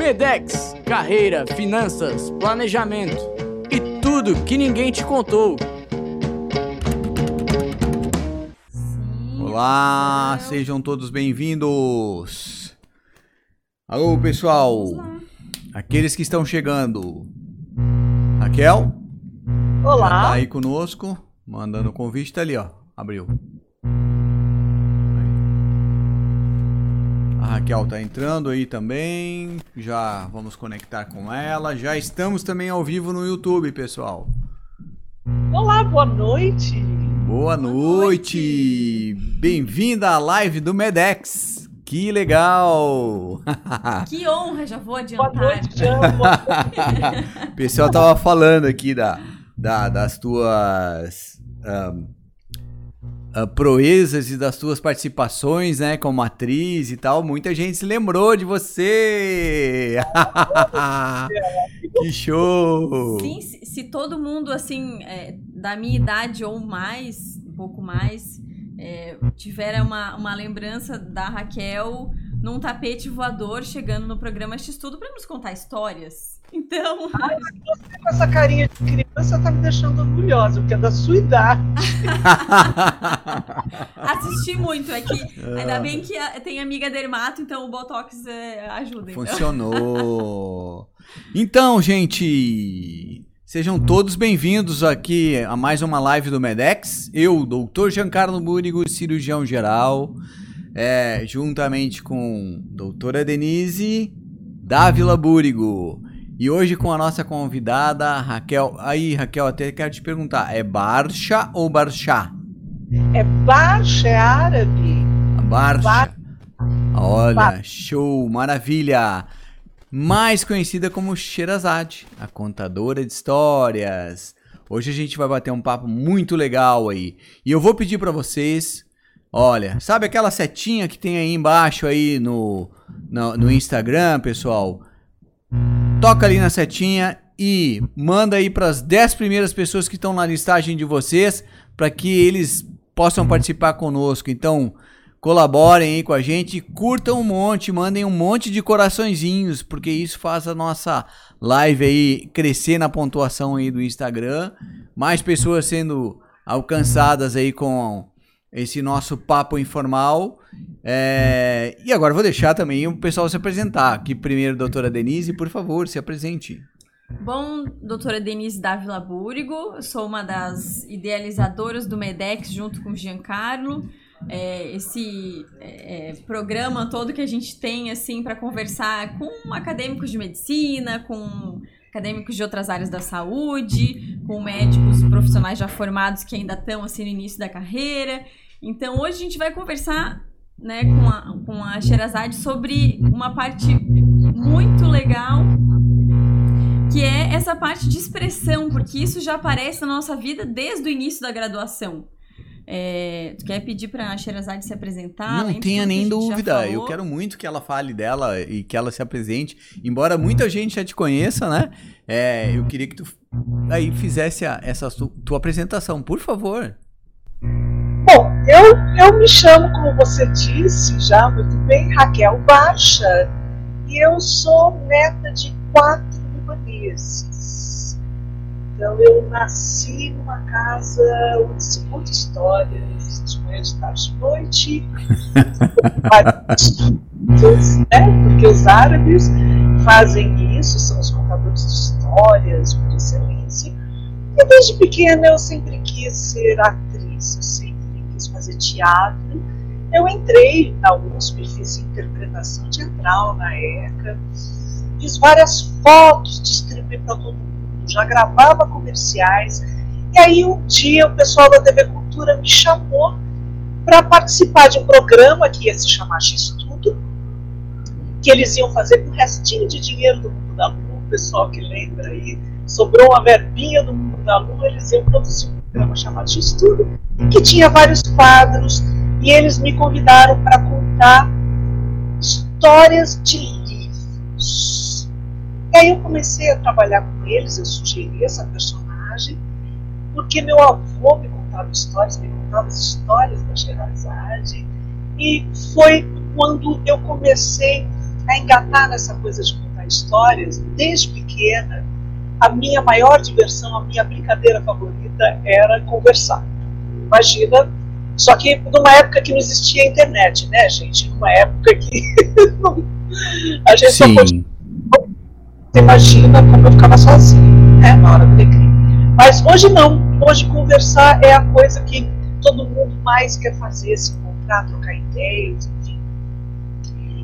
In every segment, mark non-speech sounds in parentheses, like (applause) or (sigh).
Medex, carreira, finanças, planejamento e tudo que ninguém te contou. Olá, sejam todos bem-vindos. Alô, pessoal. Aqueles que estão chegando. Raquel? Olá. Já tá aí conosco, mandando o convite, tá ali, ó. Abriu. A Raquel tá entrando aí também. Já vamos conectar com ela. Já estamos também ao vivo no YouTube, pessoal. Olá, boa noite. Boa noite. Bem-vinda à live do Medex. Que legal! (laughs) Que honra, já vou adiantar. (laughs) Boa (laughs) noite, O pessoal tava falando aqui da, da das tuas um, uh, proezas e das tuas participações, né, como atriz e tal, muita gente se lembrou de você. (laughs) que show! Sim, se, se todo mundo assim é, da minha idade ou mais, um pouco mais, é, tiver uma, uma lembrança da Raquel num tapete voador chegando no programa X Tudo para nos contar histórias. Então. Ai, você com essa carinha de criança tá me deixando orgulhosa, porque é da sua idade. (laughs) Assisti muito, é que ainda bem que tem amiga dermato, então o Botox é, ajuda. Então. Funcionou. Então, gente. Sejam todos bem-vindos aqui a mais uma live do Medex. Eu, Dr. Giancarlo Búrigo, cirurgião geral, é, juntamente com doutora Denise Dávila Búrigo. E hoje com a nossa convidada, Raquel. Aí, Raquel, até quero te perguntar: é Barcha ou Barchá? É Barcha, é árabe. Barcha. Bar... Olha, Bar... show, maravilha. Mais conhecida como Sherazade, a contadora de histórias. Hoje a gente vai bater um papo muito legal aí. E eu vou pedir para vocês, olha, sabe aquela setinha que tem aí embaixo aí no, no, no Instagram, pessoal? Toca ali na setinha e manda aí para as 10 primeiras pessoas que estão na listagem de vocês para que eles possam participar conosco. Então, colaborem aí com a gente, curtam um monte, mandem um monte de coraçõezinhos, porque isso faz a nossa live aí crescer na pontuação aí do Instagram, mais pessoas sendo alcançadas aí com esse nosso papo informal. É... E agora vou deixar também o pessoal se apresentar. Aqui primeiro, doutora Denise, por favor, se apresente. Bom, doutora Denise Dávila Búrigo, sou uma das idealizadoras do MEDEX junto com o Giancarlo. É, esse é, é programa todo que a gente tem assim para conversar com acadêmicos de medicina, com acadêmicos de outras áreas da saúde, com médicos profissionais já formados que ainda estão assim no início da carreira. Então hoje a gente vai conversar né, com a, com a sobre uma parte muito legal que é essa parte de expressão, porque isso já aparece na nossa vida desde o início da graduação. É, tu quer pedir para a Sherazade se apresentar? Não tenha nem dúvida. Eu quero muito que ela fale dela e que ela se apresente. Embora muita gente já te conheça, né? É, eu queria que tu aí fizesse a, essa tua apresentação, por favor. Bom, eu, eu me chamo, como você disse já muito bem, Raquel Baixa, e eu sou neta de quatro libaneses. Então eu nasci numa casa onde se conta histórias de manhã, de tarde, de noite, (laughs) né? porque os árabes fazem isso, são os contadores de histórias por excelência. E desde pequena eu sempre quis ser atriz, eu sempre quis fazer teatro. Eu entrei na USP, fiz interpretação teatral na ECA, fiz várias fotos, distribuí para todo mundo, já gravava comerciais. E aí um dia o pessoal da TV Cultura me chamou para participar de um programa que ia se chamar X Tudo, que eles iam fazer com o restinho de dinheiro do mundo da lua, o pessoal que lembra aí, sobrou uma verbinha do mundo da lua, eles iam produzir um programa chamado X Tudo, que tinha vários quadros, e eles me convidaram para contar histórias de livros. E aí eu comecei a trabalhar com eles, eu sugeri essa personagem, porque meu avô me contava histórias, me contava as histórias da Sherazade, e foi quando eu comecei a engatar nessa coisa de contar histórias, desde pequena, a minha maior diversão, a minha brincadeira favorita era conversar. Imagina, só que numa época que não existia internet, né, gente? Numa época que (laughs) a gente Sim. só pode. Você imagina como eu ficava sozinha, né, na hora do recreio. Mas hoje não. Hoje conversar é a coisa que todo mundo mais quer fazer, se encontrar, trocar ideias, enfim.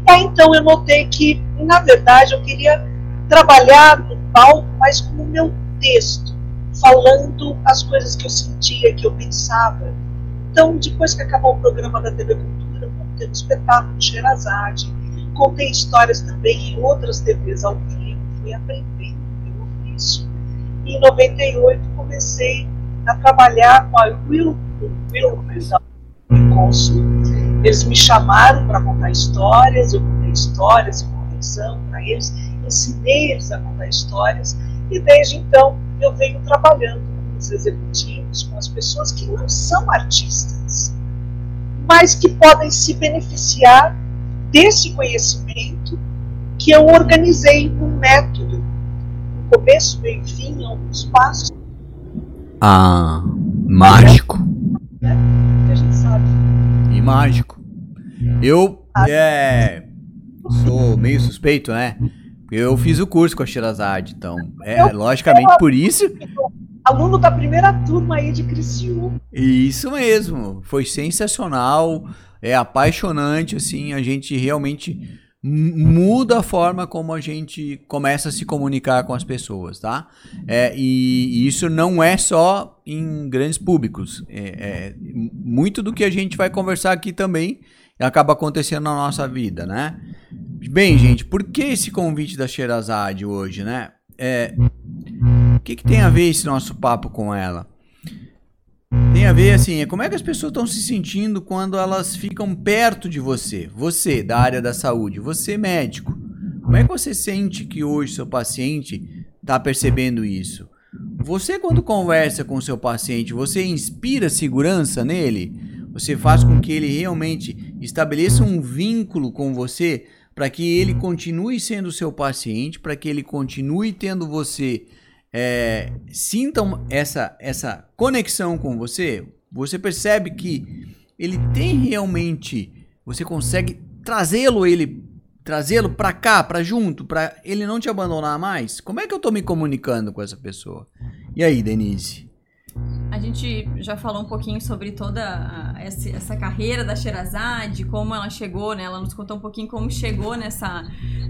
E aí então eu notei que, na verdade, eu queria trabalhar no palco, mas com o meu texto, falando as coisas que eu sentia, que eu pensava. Então, depois que acabou o programa da TV Cultura, montei um espetáculo Xerazade, contei histórias também em outras TVs ao vivo, fui aprendendo pelo ofício. E em 98 comecei a trabalhar com a Will, Will, Will Eles me chamaram para contar histórias, eu contei histórias em convenção para eles, ensinei eles a contar histórias, e desde então eu venho trabalhando com os executivos, com as pessoas que não são artistas, mas que podem se beneficiar desse conhecimento que eu organizei um método, um começo, meio fim, alguns passos. Ah, mágico. É, que a gente sabe. E mágico. Eu é, sou meio suspeito, né? Eu fiz o curso com a Shirazade, então, é eu, logicamente por isso. Aluno da primeira turma aí de Criciúma. Isso mesmo, foi sensacional, é apaixonante, assim, a gente realmente muda a forma como a gente começa a se comunicar com as pessoas, tá? É, e, e, isso não é só em grandes públicos. É, é, muito do que a gente vai conversar aqui também acaba acontecendo na nossa vida, né? Bem, gente, por que esse convite da Sherazade hoje, né? É, o que, que tem a ver esse nosso papo com ela? Tem a ver assim, é como é que as pessoas estão se sentindo quando elas ficam perto de você, você da área da saúde, você médico. Como é que você sente que hoje seu paciente está percebendo isso? Você quando conversa com seu paciente, você inspira segurança nele? Você faz com que ele realmente estabeleça um vínculo com você para que ele continue sendo seu paciente, para que ele continue tendo você é, sintam essa essa conexão com você. Você percebe que ele tem realmente, você consegue trazê-lo ele trazê-lo para cá, para junto, para ele não te abandonar mais. Como é que eu tô me comunicando com essa pessoa? E aí, Denise? A gente já falou um pouquinho sobre toda essa, carreira da Sherazade, como ela chegou, né? Ela nos contou um pouquinho como chegou nessa,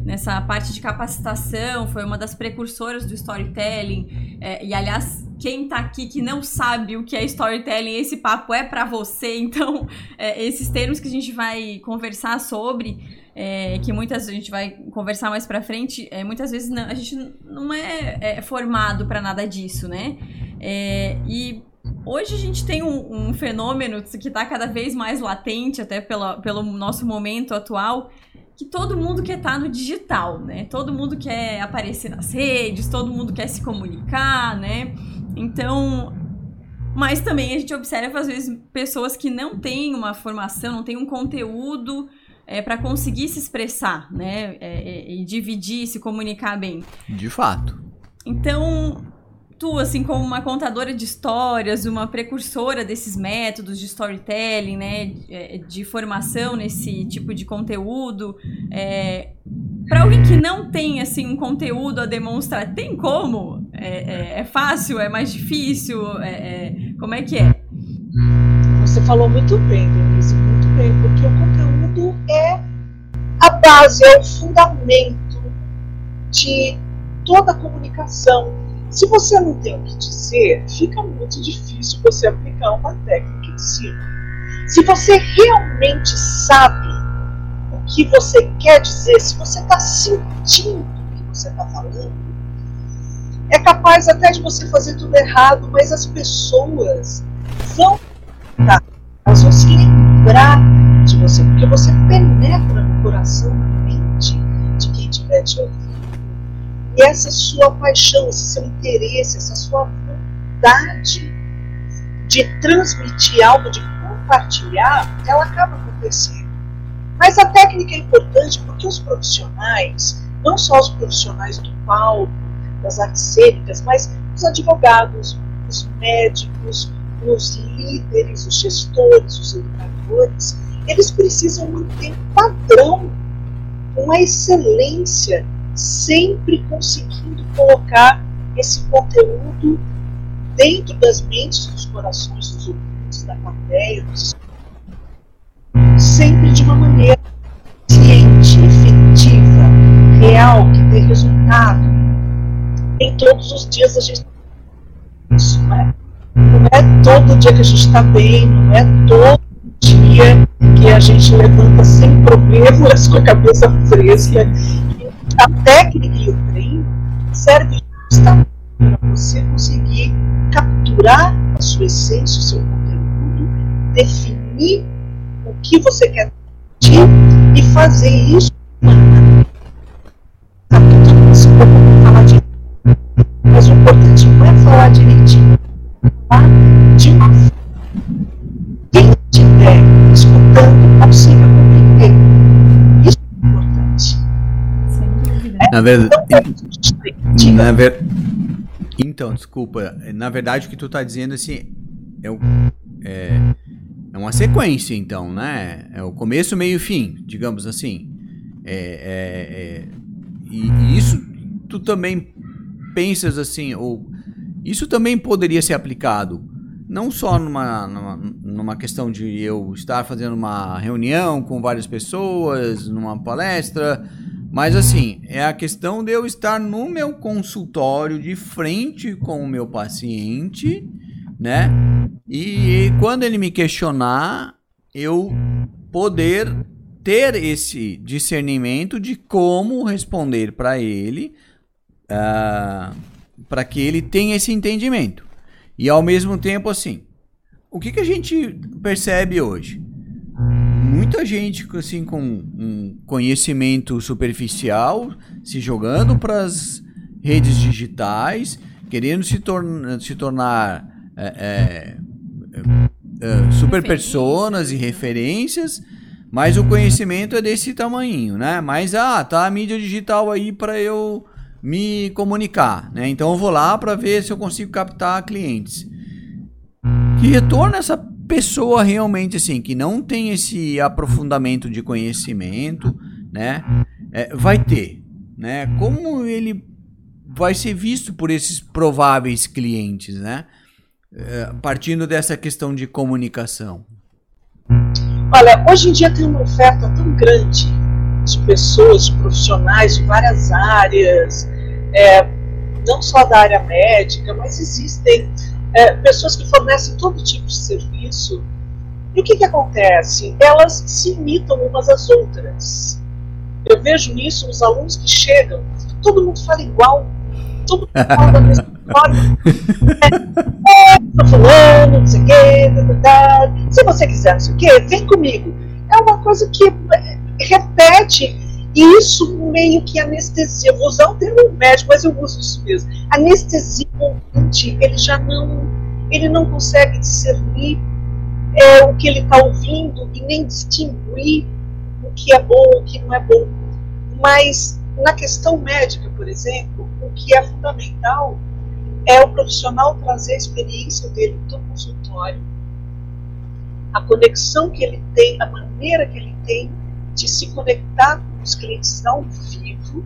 nessa parte de capacitação, foi uma das precursoras do storytelling. É, e, aliás, quem tá aqui que não sabe o que é storytelling, esse papo é para você. (laughs) Então, é, esses termos que a gente vai conversar sobre, é, que muitas a gente vai conversar mais para frente, é, muitas vezes não, a gente não é, é formado para nada disso, né? É, e hoje a gente tem um, um fenômeno que está cada vez mais latente, até pela, pelo nosso momento atual, que todo mundo quer estar tá no digital, né? Todo mundo quer aparecer nas redes, todo mundo quer se comunicar, né? Então, mas também a gente observa às vezes pessoas que não têm uma formação, não têm um conteúdo é, para conseguir se expressar, né? É, é, e dividir, se comunicar bem. De fato. Então, tu, assim, como uma contadora de histórias, uma precursora desses métodos de storytelling, né, é, de formação nesse tipo de conteúdo, é, para alguém que não tem, assim, um conteúdo a demonstrar, tem como? É, é, é fácil? É mais difícil? É, é, como é que é? Você falou muito bem, Denise, muito bem, porque o conteúdo é a base, é o fundamento de toda a comunicação se você não tem o que dizer, fica muito difícil você aplicar uma técnica em cima. Se você realmente sabe o que você quer dizer, se você está sentindo o que você está falando, é capaz até de você fazer tudo errado, mas as pessoas vão elas vão se lembrar de você, porque você penetra no coração, na mente de quem estiver te ouvindo. E essa sua paixão, esse seu interesse, essa sua vontade de transmitir algo, de compartilhar, ela acaba acontecendo. Mas a técnica é importante porque os profissionais, não só os profissionais do palco, das artes cênicas, mas os advogados, os médicos, os líderes, os gestores, os educadores, eles precisam manter um padrão, uma excelência, sempre conseguindo colocar esse conteúdo dentro das mentes, dos corações dos ouvintes, da plateia, dos... sempre de uma maneira ciente, efetiva, real, que dê resultado. Em todos os dias a gente isso, não é? Não é todo dia que a gente está bem, não é todo dia que a gente levanta sem problemas, (laughs) com a cabeça fresca. A técnica e o treino serve justamente para você conseguir capturar a sua essência, o seu conteúdo, definir o que você quer sentir e fazer isso se preocupa falar direito. Mas o importante não é falar direitinho, é falar de uma forma. Quem estiver escutando consiga compreender. Na verdade. Na ver... Então, desculpa. Na verdade, o que tu tá dizendo assim. É, o, é, é uma sequência, então, né? É o começo, meio e fim, digamos assim. É, é, é e, e, isso tu também pensas assim, ou isso também poderia ser aplicado não só numa, numa, numa questão de eu estar fazendo uma reunião com várias pessoas, numa palestra, mas assim, é a questão de eu estar no meu consultório de frente com o meu paciente, né? E quando ele me questionar, eu poder ter esse discernimento de como responder para ele, uh, ah, para que ele tenha esse entendimento. E ao mesmo tempo, assim, o que, que a gente percebe hoje? Muita gente assim com um conhecimento superficial se jogando para as redes digitais, querendo se, torna, se tornar é, é, é, super personas e referências, mas o conhecimento é desse tamanho, né? Mas ah, tá a mídia digital aí para eu me comunicar, né? Então eu vou lá para ver se eu consigo captar clientes. Que retorno essa pessoa realmente assim que não tem esse aprofundamento de conhecimento, né, é, vai ter, né? Como ele vai ser visto por esses prováveis clientes, né? É, partindo dessa questão de comunicação. Olha, hoje em dia tem uma oferta tão grande de pessoas, de profissionais de várias áreas, é, não só da área médica, mas existem é, pessoas que fornecem todo tipo de serviço. E o que, que acontece? Elas se imitam umas às outras. Eu vejo nisso os alunos que chegam, todo mundo fala igual, todo mundo fala da mesma (laughs) forma. É, é, fulano, não sei o quê, se você quiser, não sei o quê, vem comigo. É uma coisa que é, repete isso meio que anestesia. Vou usar um termo médico, mas eu uso isso mesmo. Anestesia o ouvinte, ele já não, ele não consegue discernir é, o que ele está ouvindo e nem distinguir o que é bom o que não é bom. Mas na questão médica, por exemplo, o que é fundamental é o profissional trazer a experiência dele do consultório, a conexão que ele tem, a maneira que ele tem de se conectar com os clientes ao vivo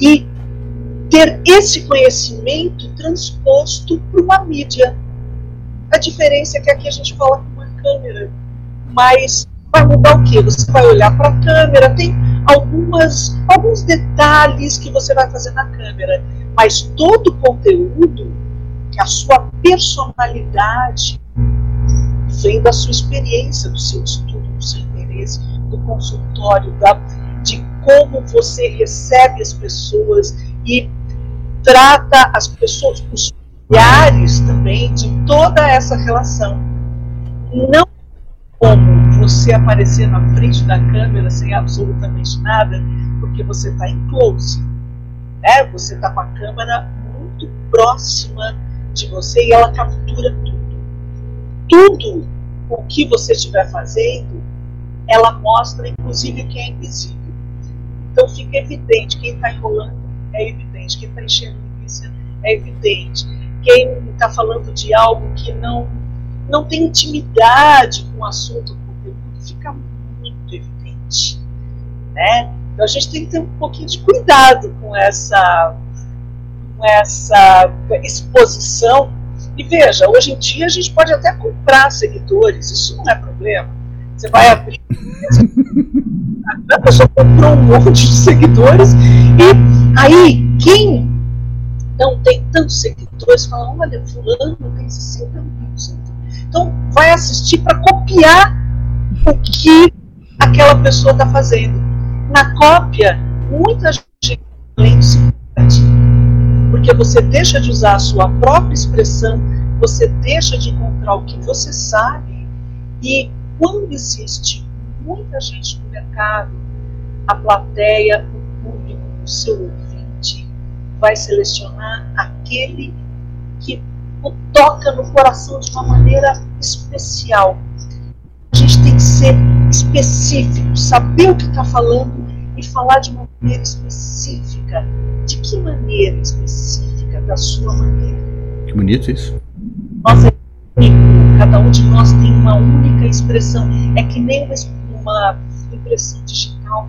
e ter esse conhecimento transposto para uma mídia. A diferença é que aqui a gente fala com uma câmera, mas vai mudar o que? Você vai olhar para a câmera, tem algumas, alguns detalhes que você vai fazer na câmera, mas todo o conteúdo, a sua personalidade, vem da sua experiência, do seu estudo, do seu interesse, do consultório, da, de como você recebe as pessoas e trata as pessoas, os familiares também, de toda essa relação. Não como você aparecer na frente da câmera sem absolutamente nada, porque você está em close. Né? Você está com a câmera muito próxima de você e ela captura tudo. Tudo o que você estiver fazendo ela mostra inclusive que é invisível. Então fica evidente, quem está enrolando é evidente, quem está enchendo linguiça é evidente, quem está falando de algo que não, não tem intimidade com o assunto, com o conteúdo, fica muito evidente. Né? Então a gente tem que ter um pouquinho de cuidado com essa, com essa exposição. E veja, hoje em dia a gente pode até comprar seguidores, isso não é problema. Você vai abrir. a pessoa comprou um monte de seguidores e aí quem não tem tantos seguidores fala, olha, fulano tem 60 mil. Então vai assistir para copiar o que aquela pessoa está fazendo. Na cópia, muita gente se porque você deixa de usar a sua própria expressão, você deixa de encontrar o que você sabe, e quando existe muita gente no mercado, a plateia, o público, o seu ouvinte, vai selecionar aquele que o toca no coração de uma maneira especial. A gente tem que ser específico, saber o que está falando e falar de uma maneira específica. De que maneira específica? Da sua maneira. Que bonito isso. Nossa, cada um de nós tem uma única expressão. É que nem uma impressão digital.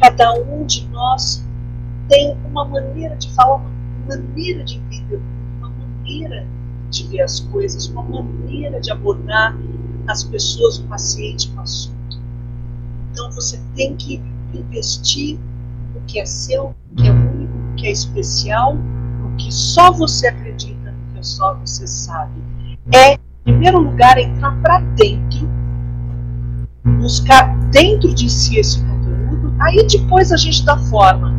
Cada um de nós tem uma maneira de falar, uma maneira de entender, uma maneira de ver as coisas, uma maneira de abordar as pessoas, o paciente, o assunto. Então você tem que investir no que é seu, no que é único, no que é especial, no que só você acredita, no que só você sabe. É, em primeiro lugar, entrar para dentro, buscar dentro de si esse conteúdo, aí depois a gente dá forma.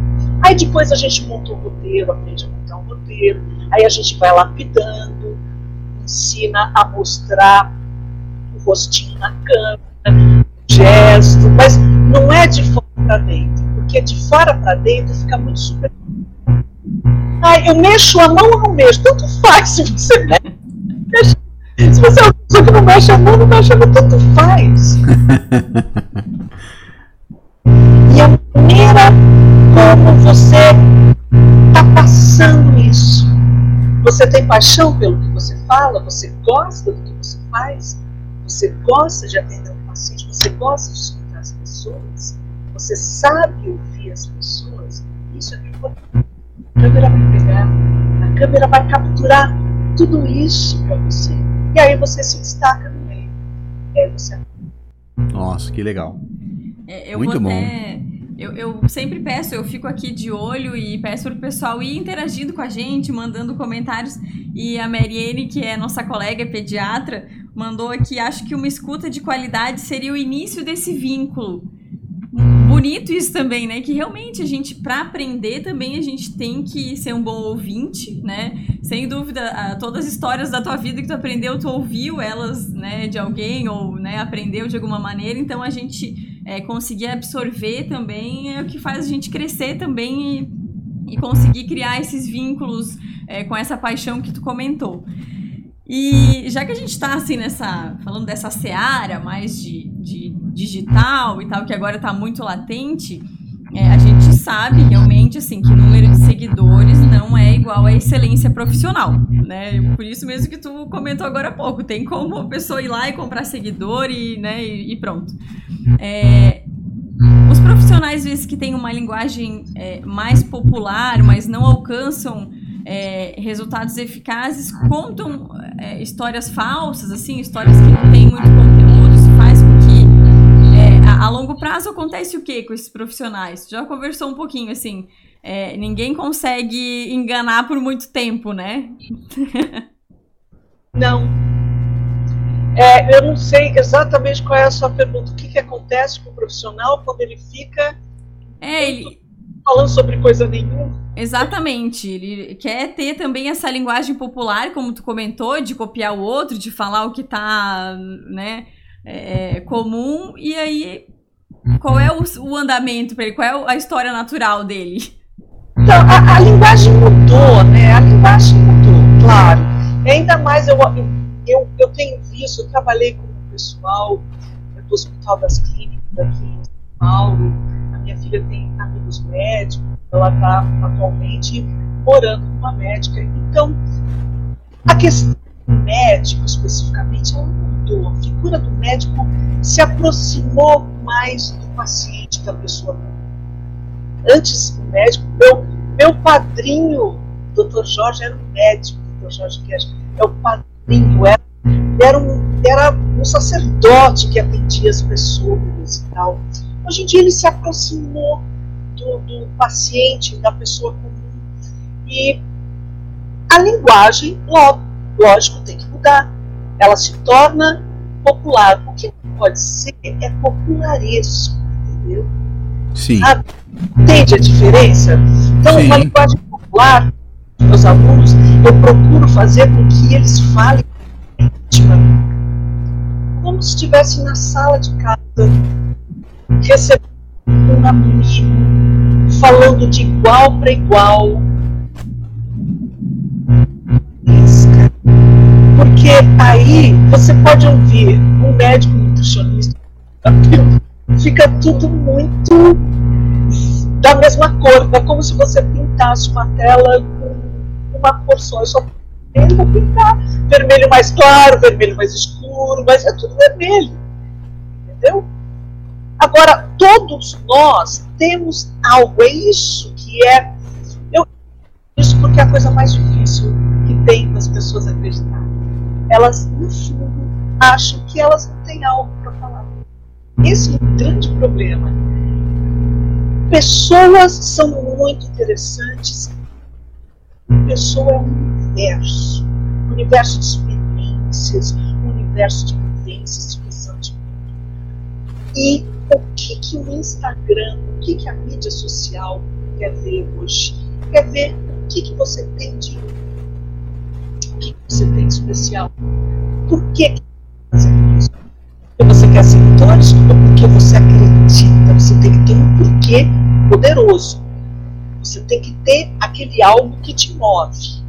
Aí depois a gente monta um roteiro, aprende a montar um roteiro, aí a gente vai lapidando, ensina a mostrar o rostinho na câmera, o gesto, mas não é de fora para dentro, porque de fora para dentro fica muito super. Ah, eu mexo a mão ou não mexo? Tanto faz se você mexe. Se você é uma pessoa que não mexe a mão, não mexe a mão, tanto faz. (laughs) e a maneira como você está passando isso. Você tem paixão pelo que você fala? Você gosta do que você faz? Você gosta de atender um paciente? Você gosta de escutar as pessoas? Você sabe ouvir as pessoas? Isso é importante. A câmera vai pegar, a câmera vai capturar tudo isso para você. E aí você se destaca no meio. É você. Nossa, que legal. É, Muito bom. Até... Eu, eu, sempre peço, eu fico aqui de olho e peço para o pessoal ir interagindo com a gente, mandando comentários. E a Mariene, que é nossa colega pediatra, mandou aqui: acho que uma escuta de qualidade seria o início desse vínculo bonito isso também, né? Que realmente a gente, para aprender também, a gente tem que ser um bom ouvinte, né? Sem dúvida, todas as histórias da tua vida que tu aprendeu, tu ouviu elas, né, de alguém ou, né, aprendeu de alguma maneira. Então a gente é, conseguir absorver também é o que faz a gente crescer também e, e conseguir criar esses vínculos é, com essa paixão que tu comentou. E já que a gente está assim nessa. falando dessa seara mais de, digital e tal, que agora está muito latente, é, a gente sabe realmente assim que o número de seguidores não é igual à excelência profissional, né? Por isso mesmo que tu comentou agora há pouco, tem como a pessoa ir lá e comprar seguidor e, né, e, e pronto. É, os profissionais às vezes que têm uma linguagem é, mais popular, mas não alcançam é, resultados eficazes, contam é, histórias falsas, assim, histórias que não têm muito a, a, longo prazo acontece o que com esses profissionais? Já conversou um pouquinho, assim, é, ninguém consegue enganar por muito tempo, né? (laughs) Não. É, eu não sei exatamente qual é a sua pergunta. O que, que acontece com o profissional quando ele fica é, ele... falando sobre coisa nenhuma? Exatamente. Ele quer ter também essa linguagem popular, como tu comentou, de copiar o outro, de falar o que tá, né, é, comum. E aí, qual é o, o andamento para ele? Qual é a história natural dele? Então, a, a, linguagem mudou, né? A linguagem mudou, claro. Ainda mais eu, eu, eu tenho visto, eu trabalhei com o pessoal do Hospital das Clínicas aqui em São Paulo, a minha filha tem amigos médicos, ela está atualmente morando com uma médica. Então, a questão médico especificamente, ela mudou. A figura do médico se aproximou mais do paciente, da pessoa. Antes, o médico, meu, meu padrinho, Dr. Jorge, era um médico, Dr. Jorge Guedes, é o padrinho, era, era, um, era um sacerdote que atendia as pessoas e tal. Hoje em dia ele se aproximou do, do paciente, da pessoa comum. E a linguagem, lógico, tem que mudar. Ela se torna popular. O que não pode ser é popularesco, entendeu? Sim. Ah, entende a diferença? Então, Sim. uma linguagem popular, meus alunos, eu procuro fazer com que eles falem como se estivesse na sala de casa, recebendo um amigo, falando de igual para igual. Porque aí você pode ouvir um médico nutricionista, fica tudo muito da mesma cor, é como se você pintasse uma tela com uma cor só. Eu só tento pintar vermelho mais claro, vermelho mais escuro, mas é tudo vermelho. Entendeu? Agora, todos nós temos algo, é isso que é. Eu, isso porque é a coisa mais difícil que tem das pessoas acreditar. Elas, no fundo, acham que elas não têm algo para falar. Esse é um grande problema. Pessoas são muito interessantes. Pessoa é um universo um universo de experiências, um universo de vivências, de visão de mundo. E o que, que o Instagram, o que, que a mídia social quer ver hoje? Quer ver o que, que você tem de que, você tem de especial. Por que fazer isso? Porque você quer seguidores ou porque você acredita? Você tem que ter um porquê poderoso. Você tem que ter aquele algo que te move.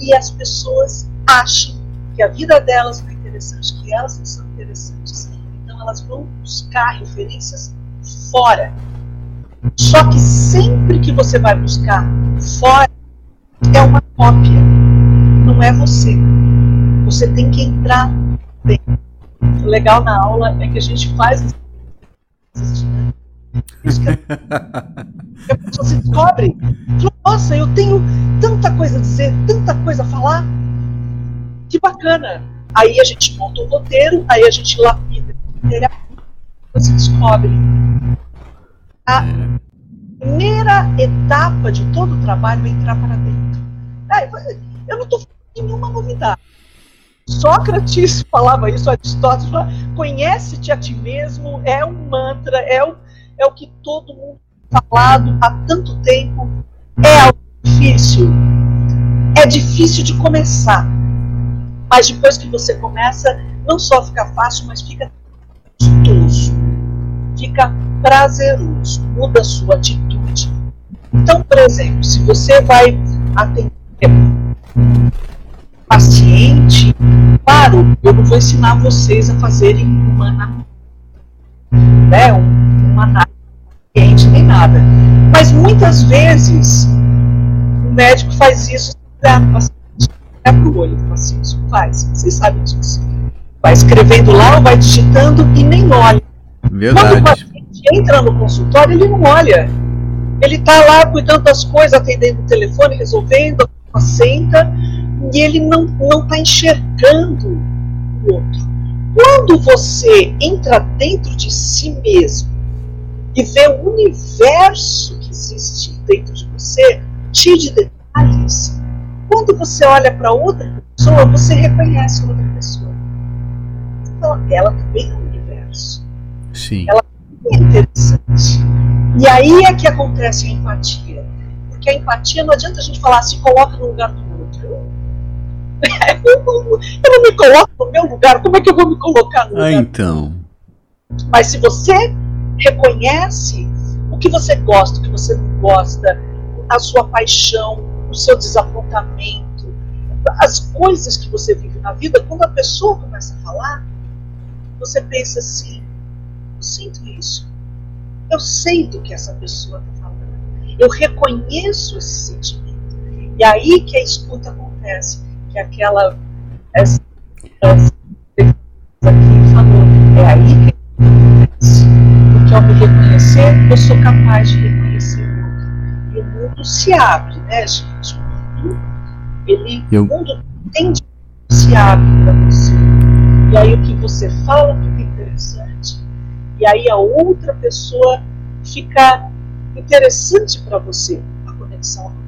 E as pessoas acham que a vida delas é interessante, que elas são interessantes. Então elas vão buscar referências fora. Só que sempre que você vai buscar fora, é uma cópia. Não é você. Você tem que entrar dentro. O legal na aula é que a gente faz isso. Isso que a pessoa se descobre. Nossa, eu tenho tanta coisa a dizer, tanta coisa a falar. Que bacana. Aí a gente monta o roteiro, aí a gente lapida. Você descobre. A primeira etapa de todo o trabalho é entrar para dentro. Eu não estou nenhuma novidade. Sócrates falava isso, Aristóteles falava, conhece-te a ti mesmo, é um mantra, é o, é o que todo mundo tem falado há tanto tempo. É algo difícil. É difícil de começar. Mas depois que você começa, não só fica fácil, mas fica gostoso. Fica prazeroso. Muda a sua atitude. Então, por exemplo, se você vai atender paciente, claro, eu não vou ensinar vocês a fazerem uma né, uma análise nem nada. Mas muitas vezes o médico faz isso para o paciente, é para o olho do paciente, faz, vocês sabem disso. Vai escrevendo lá ou vai digitando e nem olha. Verdade. Quando o paciente entra no consultório, ele não olha. Ele está lá cuidando das coisas, atendendo o telefone, resolvendo, senta, e ele não está enxergando o outro. Quando você entra dentro de si mesmo e vê o universo que existe dentro de você, cheio de detalhes, quando você olha para outra pessoa, você reconhece outra pessoa. Então, ela também é um universo. Sim. Ela também é interessante. E aí é que acontece a empatia. Porque a empatia não adianta a gente falar se coloca no lugar do. (laughs) Eu não, eu não me coloco no meu lugar, como é que eu vou me colocar no Ah, lugar? então. Mas se você reconhece o que você gosta, o que você não gosta, a sua paixão, o seu desapontamento, as coisas que você vive na vida, quando a pessoa começa a falar, você pensa assim: eu sinto isso. eu sei do que essa pessoa está falando. Eu reconheço esse sentimento. E aí que a escuta acontece, que aquela essa, aqui falou, é aí que. Porque ao me reconhecer, eu sou capaz de reconhecer o outro. E o mundo se abre, né, gente? O mundo, ele, eu... o mundo tem de se abre para você. E aí o que você fala fica interessante. E aí a outra pessoa fica interessante para você. A conexão?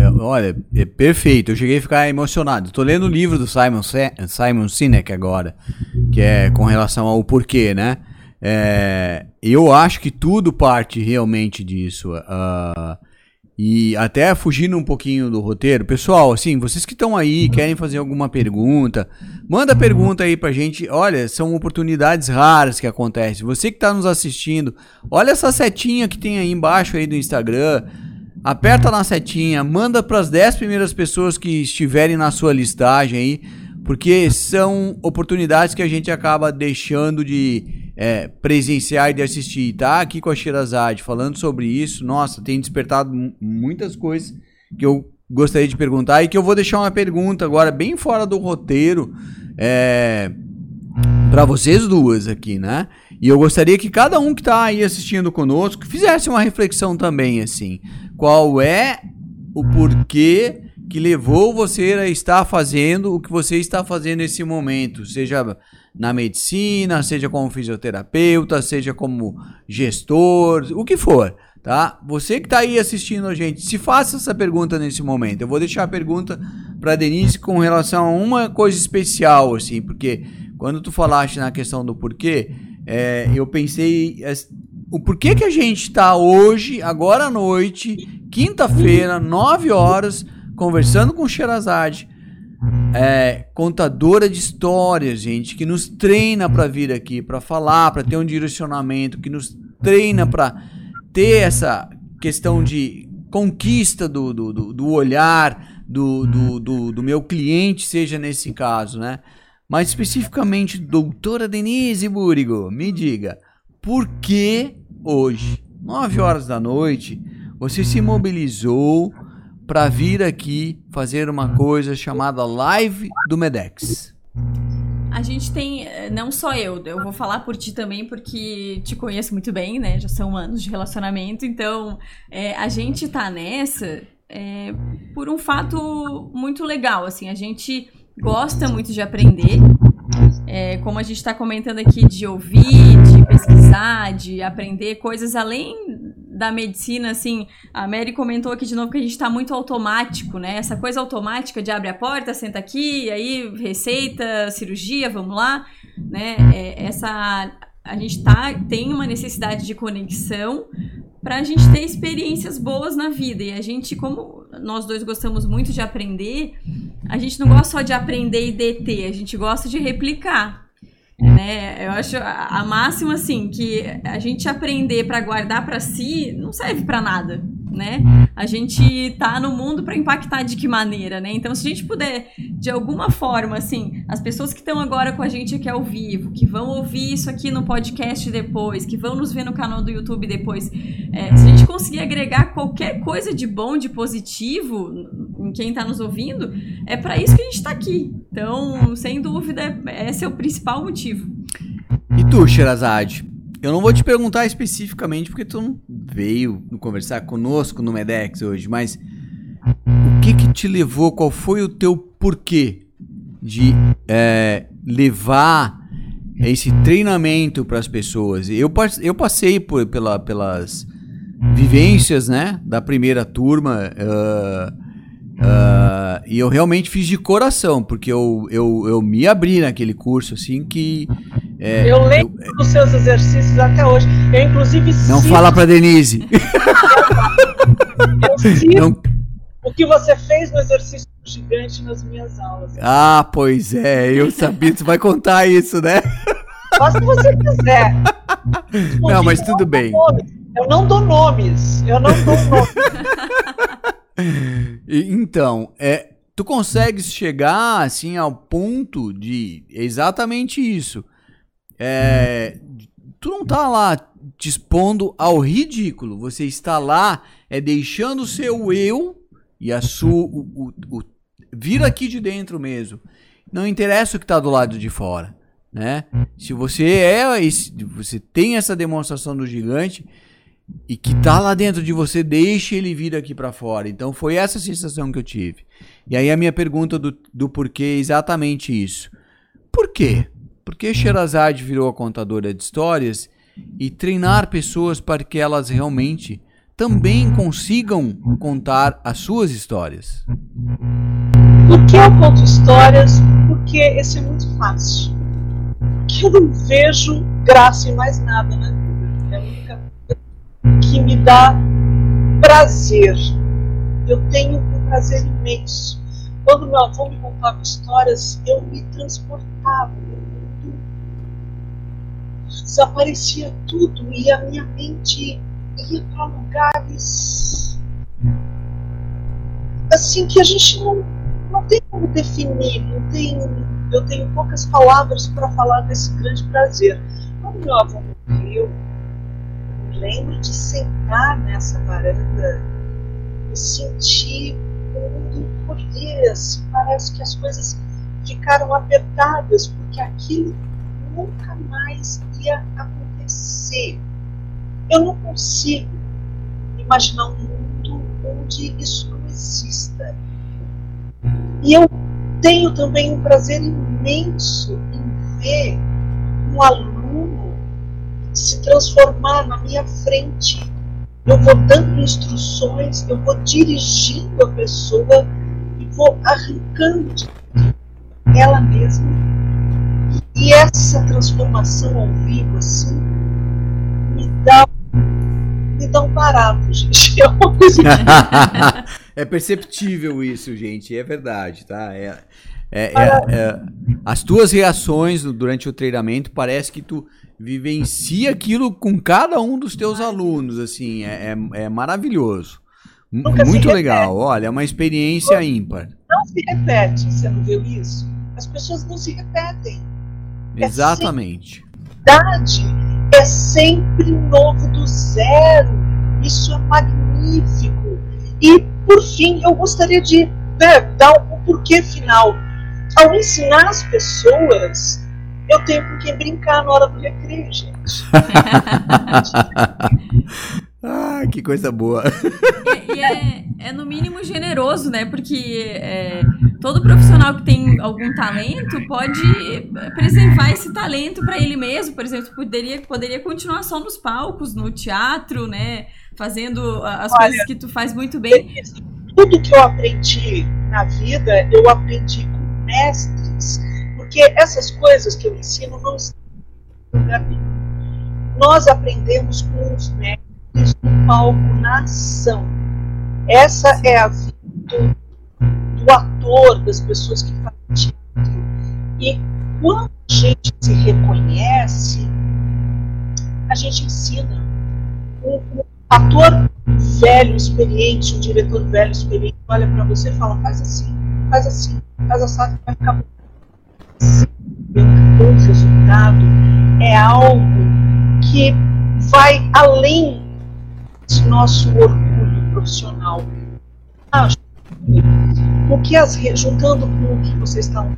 É, olha, é perfeito. Eu cheguei a ficar emocionado. Estou lendo o livro do Simon, Simon Sinek agora, que é com relação ao porquê, né? É, eu acho que tudo parte realmente disso. Uh, e até fugindo um pouquinho do roteiro, pessoal, assim, vocês que estão aí, querem fazer alguma pergunta, manda pergunta aí pra gente. Olha, são oportunidades raras que acontecem. Você que está nos assistindo, olha essa setinha que tem aí embaixo aí do Instagram. Aperta na setinha, manda para as 10 primeiras pessoas que estiverem na sua listagem aí, porque são oportunidades que a gente acaba deixando de é, presenciar e de assistir, tá aqui com a Shirazade falando sobre isso, nossa, tem despertado muitas coisas que eu gostaria de perguntar e que eu vou deixar uma pergunta agora bem fora do roteiro é, para vocês duas aqui, né? E eu gostaria que cada um que está aí assistindo conosco fizesse uma reflexão também, assim, qual é o porquê que levou você a estar fazendo o que você está fazendo nesse momento, seja na medicina, seja como fisioterapeuta, seja como gestor, o que for, tá? Você que está aí assistindo a gente, se faça essa pergunta nesse momento. Eu vou deixar a pergunta para Denise com relação a uma coisa especial, assim, porque quando tu falaste na questão do porquê, é, eu pensei o porquê que a gente está hoje, agora à noite, quinta-feira, 9 horas, conversando com Sherazade, é, contadora de histórias, gente, que nos treina para vir aqui, para falar, para ter um direcionamento, que nos treina para ter essa questão de conquista do, do, do, do olhar do, do, do, do, meu cliente, seja nesse caso, né? Mas especificamente, doutora Denise Burigo, me diga, por que hoje, 9 horas da noite, você se mobilizou para vir aqui fazer uma coisa chamada Live do Medex? A gente tem, eh, não só eu, eu vou falar por ti também, porque te conheço muito bem, né? Já são anos de relacionamento, então é, a gente tá nessa é, por um fato muito legal, assim, a gente gosta muito de aprender, é, como a gente está comentando aqui, de ouvir, de pesquisar, de aprender coisas além da medicina, assim, a Mary comentou aqui de novo que a gente está muito automático, né? Essa coisa automática de abre a porta, senta aqui, aí receita, cirurgia, vamos lá, né? É, essa a gente tá tem uma necessidade de conexão para a gente ter experiências boas na vida e a gente como nós dois gostamos muito de aprender, a gente não gosta só de aprender e deter, a gente gosta de replicar. Né? Eu acho a, a máxima assim que a gente aprender para guardar para si não serve para nada né? A gente tá no mundo para impactar de que maneira, né? Então, se a gente puder, de alguma forma, assim, as pessoas que estão agora com a gente aqui ao vivo, que vão ouvir isso aqui no podcast depois, que vão nos ver no canal do YouTube depois, é, se a gente conseguir agregar qualquer coisa de bom, de positivo em quem tá nos ouvindo, é para isso que a gente tá aqui. Então, sem dúvida, esse é o principal motivo. E tu, Sherazade? Eu não vou te perguntar especificamente porque tu não veio conversar conosco no Medex hoje, mas o que que te levou, qual foi o teu porquê de é, levar esse treinamento para as pessoas? Eu, eu passei por, pela, pelas vivências, né, da primeira turma, uh, uh, e eu realmente fiz de coração, porque eu, eu, eu me abri naquele curso, assim, que é, eu lembro eu, dos seus exercícios até hoje. Eu, inclusive, Não cito, fala pra Denise. (laughs) eu cito (laughs) não. o que você fez no exercício gigante nas minhas aulas. Ah, pois é. Eu sabia. Você vai contar isso, né? Só se você quiser. Não, mas tudo bem. Eu não dou nomes. Eu não dou nomes. (laughs) então, é, tu consegues chegar assim ao ponto de exatamente isso é, tu não tá lá te expondo ao ridículo. Você está lá é deixando o seu eu e a sua o, o, o vir aqui de dentro mesmo. Não interessa o que está do lado de fora, né? Se você é, esse, você tem essa demonstração do gigante e que tá lá dentro de você, deixe ele vir aqui para fora. Então foi essa sensação que eu tive. E aí a minha pergunta do, do porquê é exatamente isso. Por quê? Porque Sherazade virou a contadora de histórias e treinar pessoas para que elas realmente também consigam contar as suas histórias. Por que eu conto histórias? Porque esse é muito fácil. Que eu não vejo graça em mais nada na vida. É a única que me dá prazer. Eu tenho um prazer imenso. Quando meu avô me contava histórias, eu me transportava desaparecia tudo e a minha mente ia para lugares assim que a gente não, não tem como definir, não tem, eu tenho poucas palavras para falar desse grande prazer. Quando meu avô morreu, lembro de sentar nessa varanda e sentir o mundo encolher, assim, parece que as coisas ficaram apertadas, porque aquilo nunca mais ia acontecer. Eu não consigo imaginar um mundo onde isso não exista. E eu tenho também um prazer imenso em ver um aluno se transformar na minha frente. Eu vou dando instruções, eu vou dirigindo a pessoa e vou arrancando de ela mesma e essa transformação ao vivo, assim, me dá, me dá um barato, (laughs) gente. É uma coisa É perceptível isso, gente. É verdade, tá? É, é, é, é, as tuas reações durante o treinamento parece que tu vivencia aquilo com cada um dos teus alunos, assim, é, é, é maravilhoso. Nunca Muito legal, olha, é uma experiência ímpar. Não se repete, você não viu isso? As pessoas não se repetem. Exatamente. É é sempre novo do zero. Isso é magnífico. E, por fim, eu gostaria de né, dar um porquê final. Ao ensinar as pessoas, eu tenho com quem brincar na hora do recreio, gente. (laughs) ah, que coisa boa. E, e é, é, no mínimo generoso, né? Porque é, todo profissional que tem algum talento pode preservar esse talento para ele mesmo. Por exemplo, poderia, poderia continuar só nos palcos, no teatro, né? Fazendo as Olha, coisas que tu faz muito bem. Tudo que eu aprendi na vida, eu aprendi com mestres. Porque essas coisas que eu ensino não estão Nós aprendemos com os mestres no palco, na ação. Essa é a vida do ator, das pessoas que fazem teatro. E quando a gente se reconhece, a gente ensina. Um ator velho, experiente, um diretor velho, experiente, olha para você e fala: faz assim, faz assim, faz assim, vai ficar bom. O resultado é algo que vai além do nosso orgulho profissional. Acho o que as, juntando com o que vocês estão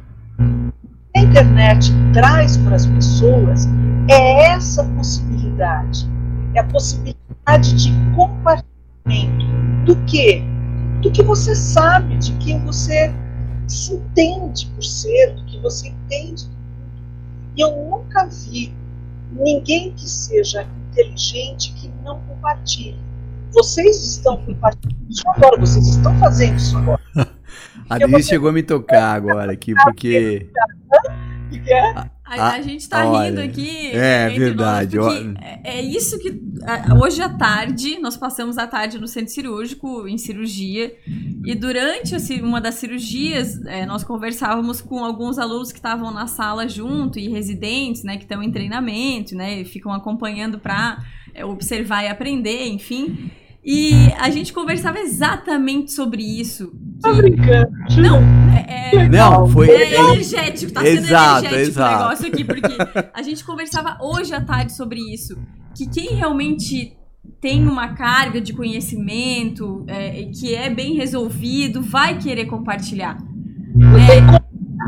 a internet traz para as pessoas é essa possibilidade, é a possibilidade de compartilhamento do que, do que você sabe, de quem você se entende por ser, do que você entende do mundo. E eu nunca vi ninguém que seja inteligente que não compartilhe. Vocês estão compartilhando isso agora, vocês estão fazendo isso agora. (laughs) a Denise chegou a me tocar agora aqui, porque. (laughs) A, a, gente tá olha, rindo aqui. É verdade. É, é, isso que. Hoje à tarde, nós passamos a tarde no centro cirúrgico, em cirurgia. E durante uma das cirurgias, é, nós conversávamos com alguns alunos que estavam na sala junto, e residentes, né, que estão em treinamento, né, e ficam acompanhando para é, observar e aprender, enfim. E a gente conversava exatamente sobre isso, Tá brincando. Não, é, é, Não, foi. é energético, tá sendo Exato, energético exato. o negócio aqui, porque a gente conversava hoje à tarde sobre isso. Que quem realmente tem uma carga de conhecimento, é, que é bem resolvido, vai querer compartilhar. né?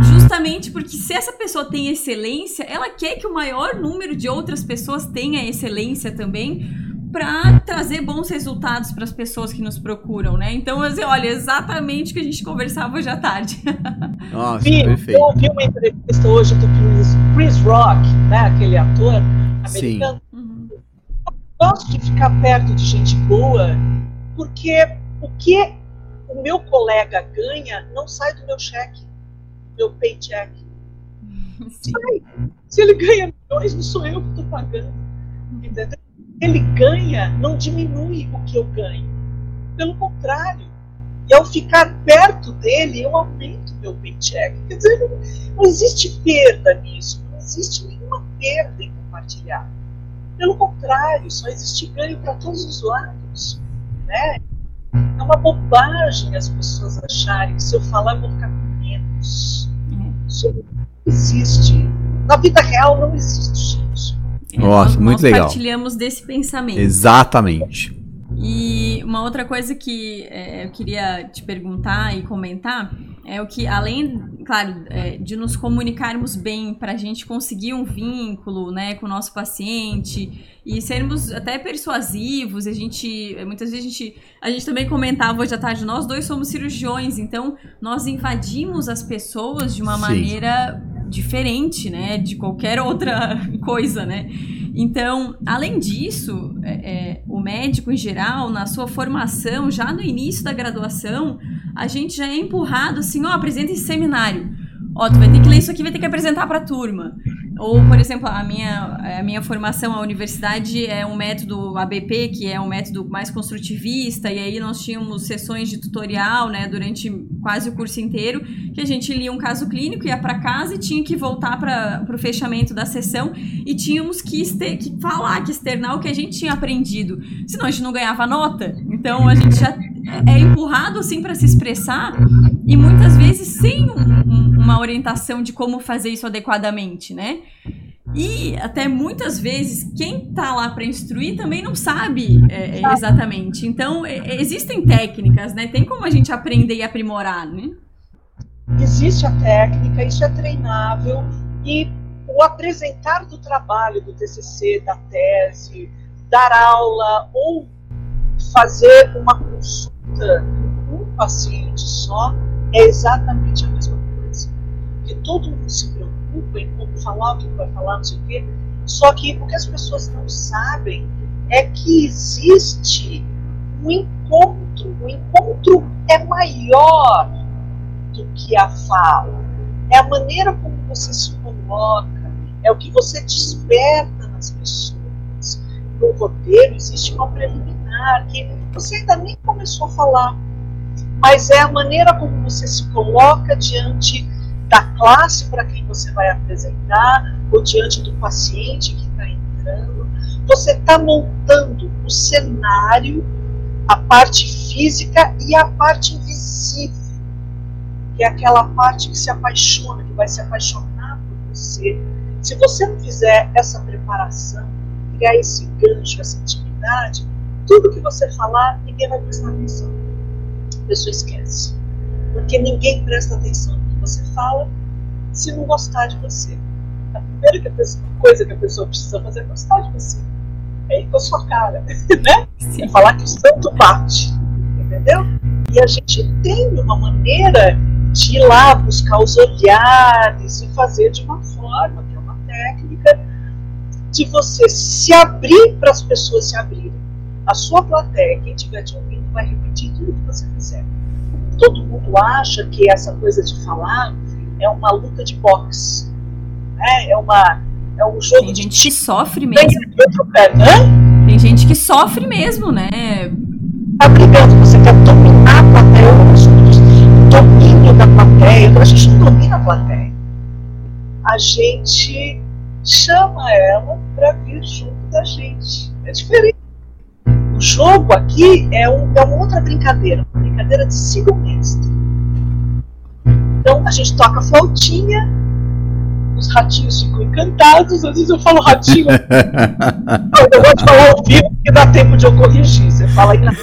Justamente porque se essa pessoa tem excelência, ela quer que o maior número de outras pessoas tenha excelência também para trazer bons resultados para as pessoas que nos procuram, né? Então, assim, olha, exatamente o que a gente conversava hoje à tarde. (laughs) Nossa, Vi, perfeito. eu ouvi uma entrevista hoje do Chris, Chris Rock, né, aquele ator Sim. americano. Uhum. gosto de ficar perto de gente boa, porque o que o meu colega ganha não sai do meu cheque, do meu paycheck. Sim. Se ele ganha milhões, não sou eu que estou pagando. Ele ganha, não diminui o que eu ganho. Pelo contrário. E ao ficar perto dele, eu aumento meu paycheck. Quer dizer, não, não existe perda nisso. Não existe nenhuma perda em compartilhar. Pelo contrário, só existe ganho para todos os lados. Né? É uma bobagem as pessoas acharem que se eu falar eu vou ficar com menos. Isso não existe. Na vida real não existe, gente. Nossa, nós, muito nós legal. partilhamos desse pensamento. Exatamente. E uma outra coisa que é, eu queria te perguntar e comentar é o que, além, claro, é, de nos comunicarmos bem para a gente conseguir um vínculo né, com o nosso paciente e sermos até persuasivos, a gente, muitas vezes a gente, a gente também comentava hoje à tarde, nós dois somos cirurgiões, então nós invadimos as pessoas de uma Sim. maneira diferente, né, de qualquer outra (laughs) coisa, né? Então, além disso, é, é, o médico em geral, na sua formação, já no início da graduação, a gente já é empurrado assim, ó, apresenta esse seminário. Ó, tu vai ter que ler isso aqui, vai ter que apresentar para a turma. Ou, por exemplo, a minha, a minha formação, a universidade é um método ABP, que é um método mais construtivista, e aí nós tínhamos sessões de tutorial, né, durante quase o curso inteiro, que a gente lia um caso clínico, ia para casa e tinha que voltar para o fechamento da sessão e tínhamos que, este- que falar, que externar o que a gente tinha aprendido. Senão a gente não ganhava nota. Então a gente já é empurrado assim para se expressar e muitas vezes sem um- um- uma orientação de como fazer isso adequadamente, né? E até muitas vezes quem tá lá para instruir também não sabe é, é, exatamente. Então é, existem técnicas, né? Tem como a gente aprender e aprimorar, né? Existe a técnica, isso é treinável e o apresentar do trabalho, do TCC, da tese, dar aula ou fazer uma consulta com um paciente só é exatamente a mesma coisa. Porque todo mundo se preocupa em como falar, o que vai falar, não sei o quê. Só que o que as pessoas não sabem é que existe um encontro. O encontro é maior do que a fala. É a maneira como você se coloca, é o que você desperta nas pessoas. No roteiro existe uma preliminar que você ainda nem começou a falar, mas é a maneira como você se coloca diante da classe para quem você vai apresentar, ou diante do paciente que está entrando. Você está montando o cenário, a parte física e a parte invisível que é aquela parte que se apaixona, que vai se apaixonar por você. Se você não fizer essa preparação, criar esse gancho, essa intimidade, tudo que você falar, ninguém vai prestar atenção. A pessoa esquece. Porque ninguém presta atenção no que você fala se não gostar de você. A primeira que a pessoa- coisa que a pessoa precisa fazer é gostar de você. É ir com a sua cara, (laughs) né? É falar que o santo bate, entendeu? E a gente tem uma maneira de ir lá buscar os olhares e fazer de uma forma, que é uma técnica, de você se abrir para as pessoas se abrirem. A sua plateia, quem estiver te ouvindo, vai repetir tudo que você fizer. Todo mundo acha que essa coisa de falar é uma luta de boxe. Né? É, uma, é um jogo Tem de gente que sofre mesmo. pé. Hã? Tem gente que sofre mesmo, né? tá brigando, você quer dominar a plateia, disso. domínio da plateia. Então a gente não domina a plateia. A gente chama ela para vir junto da gente. É diferente. O jogo aqui é, um, é uma outra brincadeira, uma brincadeira de siga o mestre. Então a gente toca flautinha, os ratinhos ficam encantados. Às vezes eu falo ratinho. (laughs) eu vou te falar ao vivo porque dá tempo de eu corrigir. Você fala aí na. (laughs)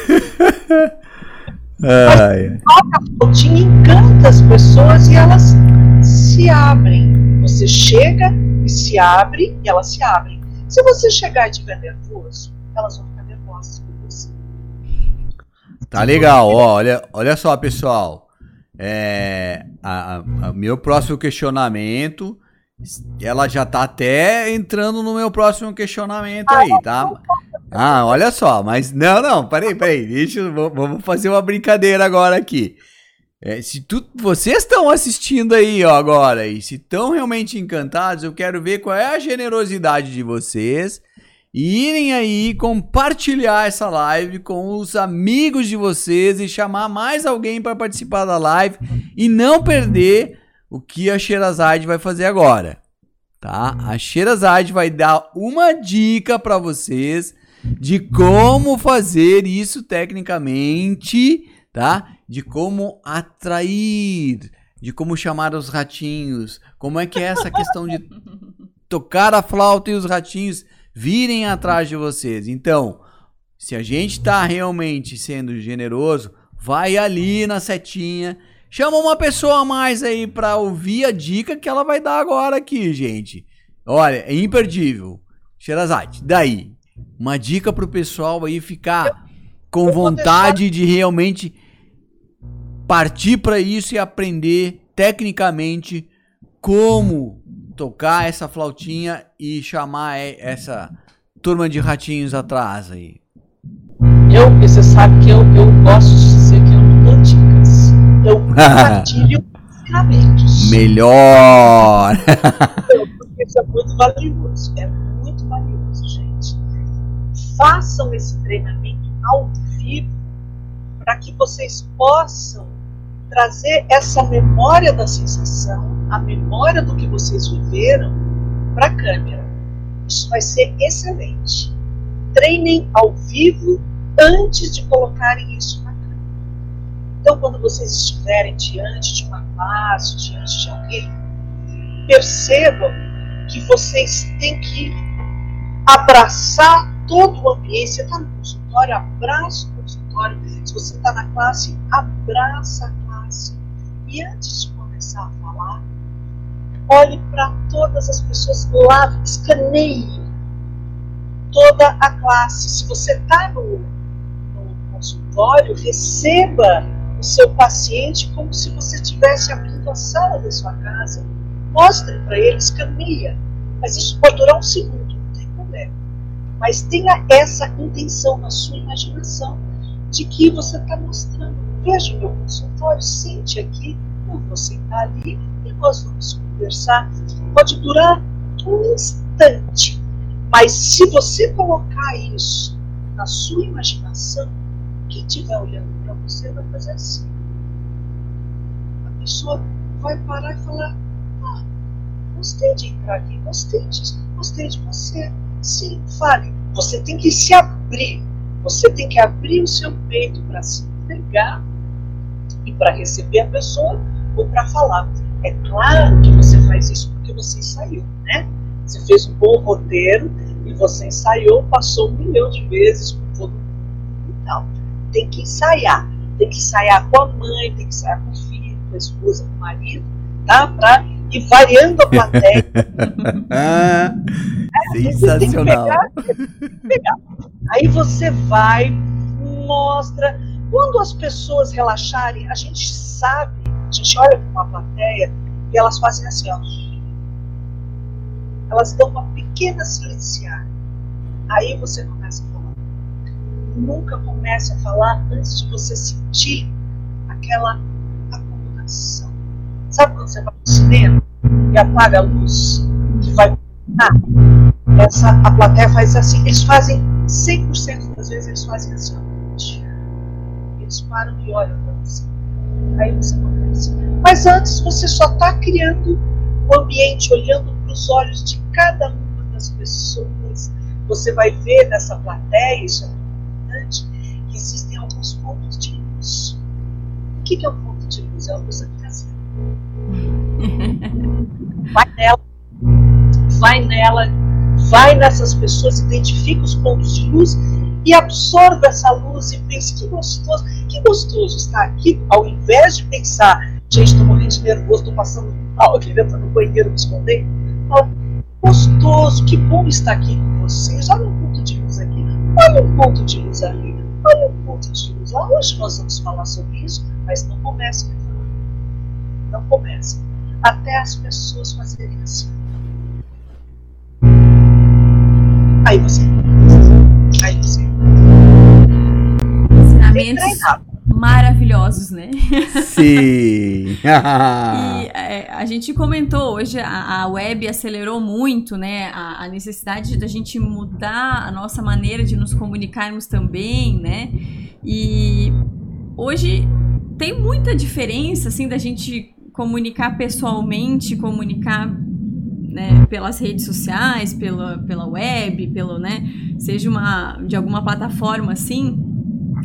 Mas toca a flautinha, encanta as pessoas e elas se abrem. Você chega e se abre e elas se abrem. Se você chegar e estiver nervoso, elas vão Tá legal, ó, olha, olha só, pessoal. É, a, a, meu próximo questionamento, ela já tá até entrando no meu próximo questionamento aí, tá? Ah, olha só, mas não, não, peraí, peraí, deixa, vamos fazer uma brincadeira agora aqui. É, se tu, vocês estão assistindo aí ó, agora e se estão realmente encantados, eu quero ver qual é a generosidade de vocês e irem aí compartilhar essa live com os amigos de vocês e chamar mais alguém para participar da live e não perder o que a Sherazade vai fazer agora, tá? A Sherazade vai dar uma dica para vocês de como fazer isso tecnicamente, tá? de como atrair, de como chamar os ratinhos, como é que é essa questão de (laughs) tocar a flauta e os ratinhos virem atrás de vocês. Então, se a gente está realmente sendo generoso, vai ali na setinha, chama uma pessoa a mais aí para ouvir a dica que ela vai dar agora aqui, gente. Olha, é imperdível. Sherazade, daí, uma dica pro pessoal aí ficar com vontade de realmente partir para isso e aprender tecnicamente como tocar essa flautinha e chamar essa turma de ratinhos atrás aí. Eu, você sabe que eu, eu gosto de dizer que eu não dou dicas. Eu (laughs) compartilho ensinamentos. Melhor! Isso é muito valioso. É muito valioso, gente. Façam esse treinamento ao vivo para que vocês possam trazer essa memória da sensação, a memória do que vocês viveram para a câmera. Isso vai ser excelente. Treinem ao vivo antes de colocarem isso na câmera. Então, quando vocês estiverem diante de uma classe, diante de alguém, percebam que vocês têm que abraçar todo o ambiente. Você está no consultório, abraça o consultório. Se você está na classe, abraça a e antes de começar a falar, olhe para todas as pessoas lá, escaneie toda a classe. Se você está no, no consultório, receba o seu paciente como se você estivesse abrindo a sala da sua casa. Mostre para ele, escaneia. Mas isso pode durar um segundo, não tem problema. Mas tenha essa intenção na sua imaginação de que você está mostrando veja o meu consultório, sente aqui, eu vou sentar ali e nós vamos conversar. Pode durar um instante, mas se você colocar isso na sua imaginação, quem estiver olhando para você vai fazer assim. A pessoa vai parar e falar: Ah, gostei de entrar aqui, gostei disso, gostei de você. Sim, fale. Você tem que se abrir. Você tem que abrir o seu peito para se entregar e para receber a pessoa ou para falar. É claro que você faz isso porque você ensaiou, né? Você fez um bom roteiro e você ensaiou, passou um milhão de vezes com todo mundo e tal. Tem que ensaiar. Tem que ensaiar com a mãe, tem que ensaiar com o filho, com a esposa, com o marido, tá? Para ir variando a plateia. (laughs) ah, é, sensacional. Pegar, pegar. Aí você vai, mostra quando as pessoas relaxarem, a gente sabe, a gente olha para uma plateia e elas fazem assim, ó. Elas dão uma pequena silenciada. Aí você começa a falar. Nunca comece a falar antes de você sentir aquela acomodação. Sabe quando você vai no cinema e apaga a luz que vai ah, essa a plateia faz assim, eles fazem 100% das vezes eles fazem assim, eles param e olham para você. Aí você começa. Mas antes você só está criando o ambiente, olhando para os olhos de cada uma das pessoas. Você vai ver nessa plateia, isso é importante, que existem alguns pontos de luz. O que é um ponto de luz? É a luz aqui acima. Vai nela, vai nela, vai nessas pessoas, identifica os pontos de luz e absorva essa luz e pense que gostoso, que gostoso estar aqui, ao invés de pensar, gente, estou morrendo de nervoso, estou passando mal, eu queria entrar no banheiro me esconder. Gostoso, que bom estar aqui com vocês. Olha um ponto de luz aqui, olha um ponto de luz ali, olha um ponto de luz lá. Hoje nós vamos falar sobre isso, mas não comece, não comece. Até as pessoas fazerem assim. Aí você. Maravilhosos, né? Sim! (laughs) e é, a gente comentou hoje, a, a, web acelerou muito, né? A, a necessidade da gente mudar a nossa maneira de nos comunicarmos também, né? E hoje tem muita diferença, assim, da gente comunicar pessoalmente, comunicar né, pelas redes sociais, pela, pela web, pelo, né, seja uma de alguma plataforma assim,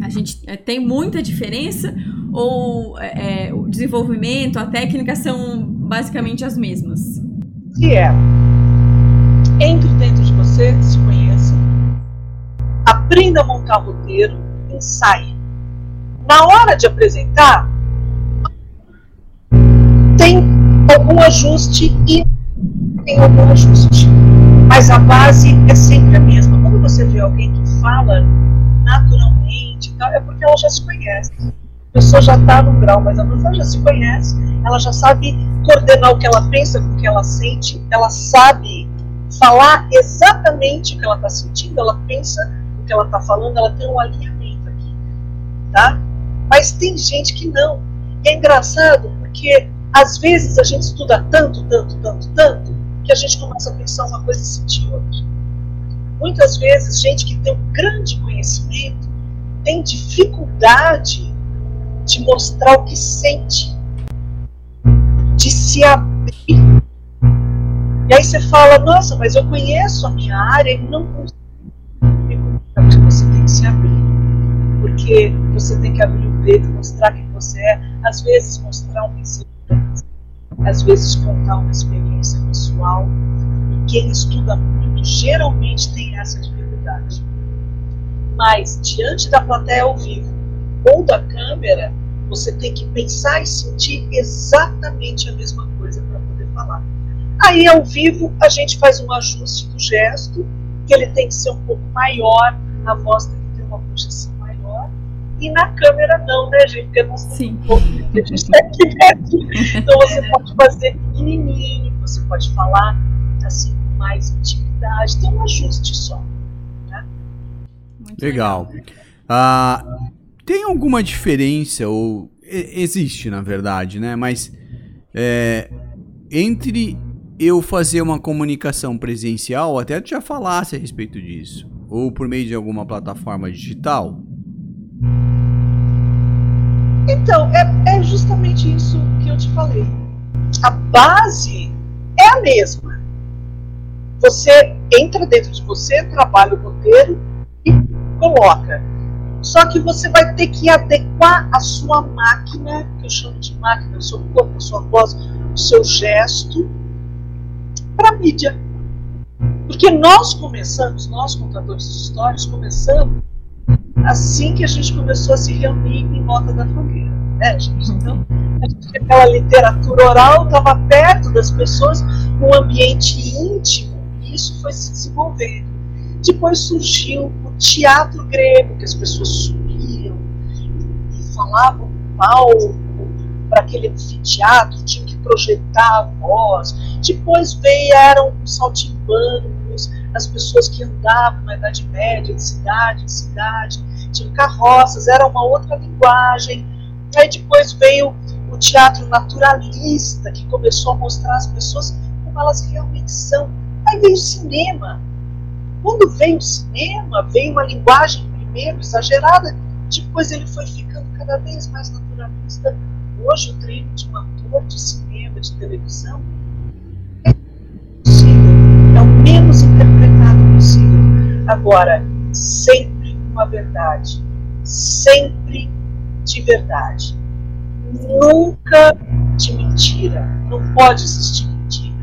a gente é, tem muita diferença ou é, é, o desenvolvimento, a técnica são basicamente as mesmas? Que é entre dentro de você, se conheça, aprenda a montar roteiro, ensaie. Na hora de apresentar, tem algum ajuste e tem algum ajuste. Mas a base é sempre a mesma. Quando você vê alguém que fala naturalmente, tal, é porque ela já se conhece. A pessoa já está no grau, mas a pessoa já se conhece, ela já sabe coordenar o que ela pensa com o que ela sente, ela sabe falar exatamente o que ela está sentindo, ela pensa o que ela está falando, ela tem um alinhamento aqui. Tá? Mas tem gente que não. E é engraçado porque às vezes a gente estuda tanto, tanto, tanto, tanto, que a gente começa a pensar uma coisa e sentir outra. Muitas vezes, gente que tem um grande conhecimento tem dificuldade de mostrar o que sente, de se abrir. E aí você fala, nossa, mas eu conheço a minha área e não consigo porque você tem que se abrir. Porque você tem que abrir o peito, mostrar quem você é, às vezes mostrar um pensamento às vezes contar uma experiência pessoal. E quem estuda muito geralmente tem essa dificuldade. Mas diante da plateia ao vivo ou da câmera, você tem que pensar e sentir exatamente a mesma coisa para poder falar. Aí ao vivo a gente faz um ajuste do gesto, que ele tem que ser um pouco maior, a voz tem que ter uma projeção maior, e na câmera não, né, gente? Porque nós Sim. Um pouco, a gente aqui dentro. Então você pode fazer pequenininho, você pode falar assim com mais intimidade, tem um ajuste só. Legal. Ah, tem alguma diferença, ou existe na verdade, né? Mas é, entre eu fazer uma comunicação presencial, até tu já falasse a respeito disso, ou por meio de alguma plataforma digital, então, é, é justamente isso que eu te falei. A base é a mesma. Você entra dentro de você, trabalha o roteiro coloca. Só que você vai ter que adequar a sua máquina, que eu chamo de máquina, o seu corpo, a sua voz, o seu gesto, para a mídia. Porque nós começamos, nós contadores de histórias, começamos assim que a gente começou a se reunir em volta da fogueira, né, gente? Então, a gente, aquela literatura oral estava perto das pessoas, um ambiente íntimo, e isso foi se desenvolvendo. Depois surgiu teatro grego, que as pessoas subiam e falavam palco para aquele anfiteatro, tinham que projetar a voz. Depois vieram os saltimbancos, as pessoas que andavam na Idade Média, de cidade em cidade, tinham carroças, era uma outra linguagem. Aí depois veio o teatro naturalista, que começou a mostrar as pessoas como elas realmente são. Aí veio o cinema. Quando veio o cinema, veio uma linguagem primeiro exagerada, depois ele foi ficando cada vez mais naturalista. Hoje o treino de um ator de cinema, de televisão, é é o menos interpretado possível. Agora, sempre uma verdade, sempre de verdade. Nunca de mentira. Não pode existir mentira.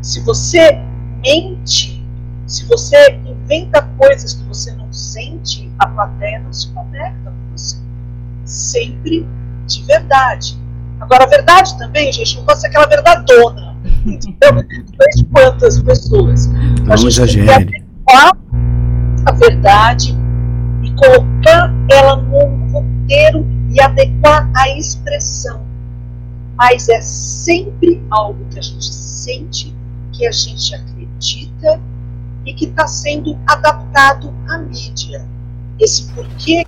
Se você mente, se você inventa coisas que você não sente, a plateia não se conecta com você. Sempre de verdade. Agora, a verdade também, gente, não pode ser aquela verdadona. Então, de quantas pessoas. Não a gente exagere. Tem a verdade e colocar ela num roteiro e adequar a expressão. Mas é sempre algo que a gente sente, que a gente acredita e que está sendo adaptado à mídia. Esse porquê,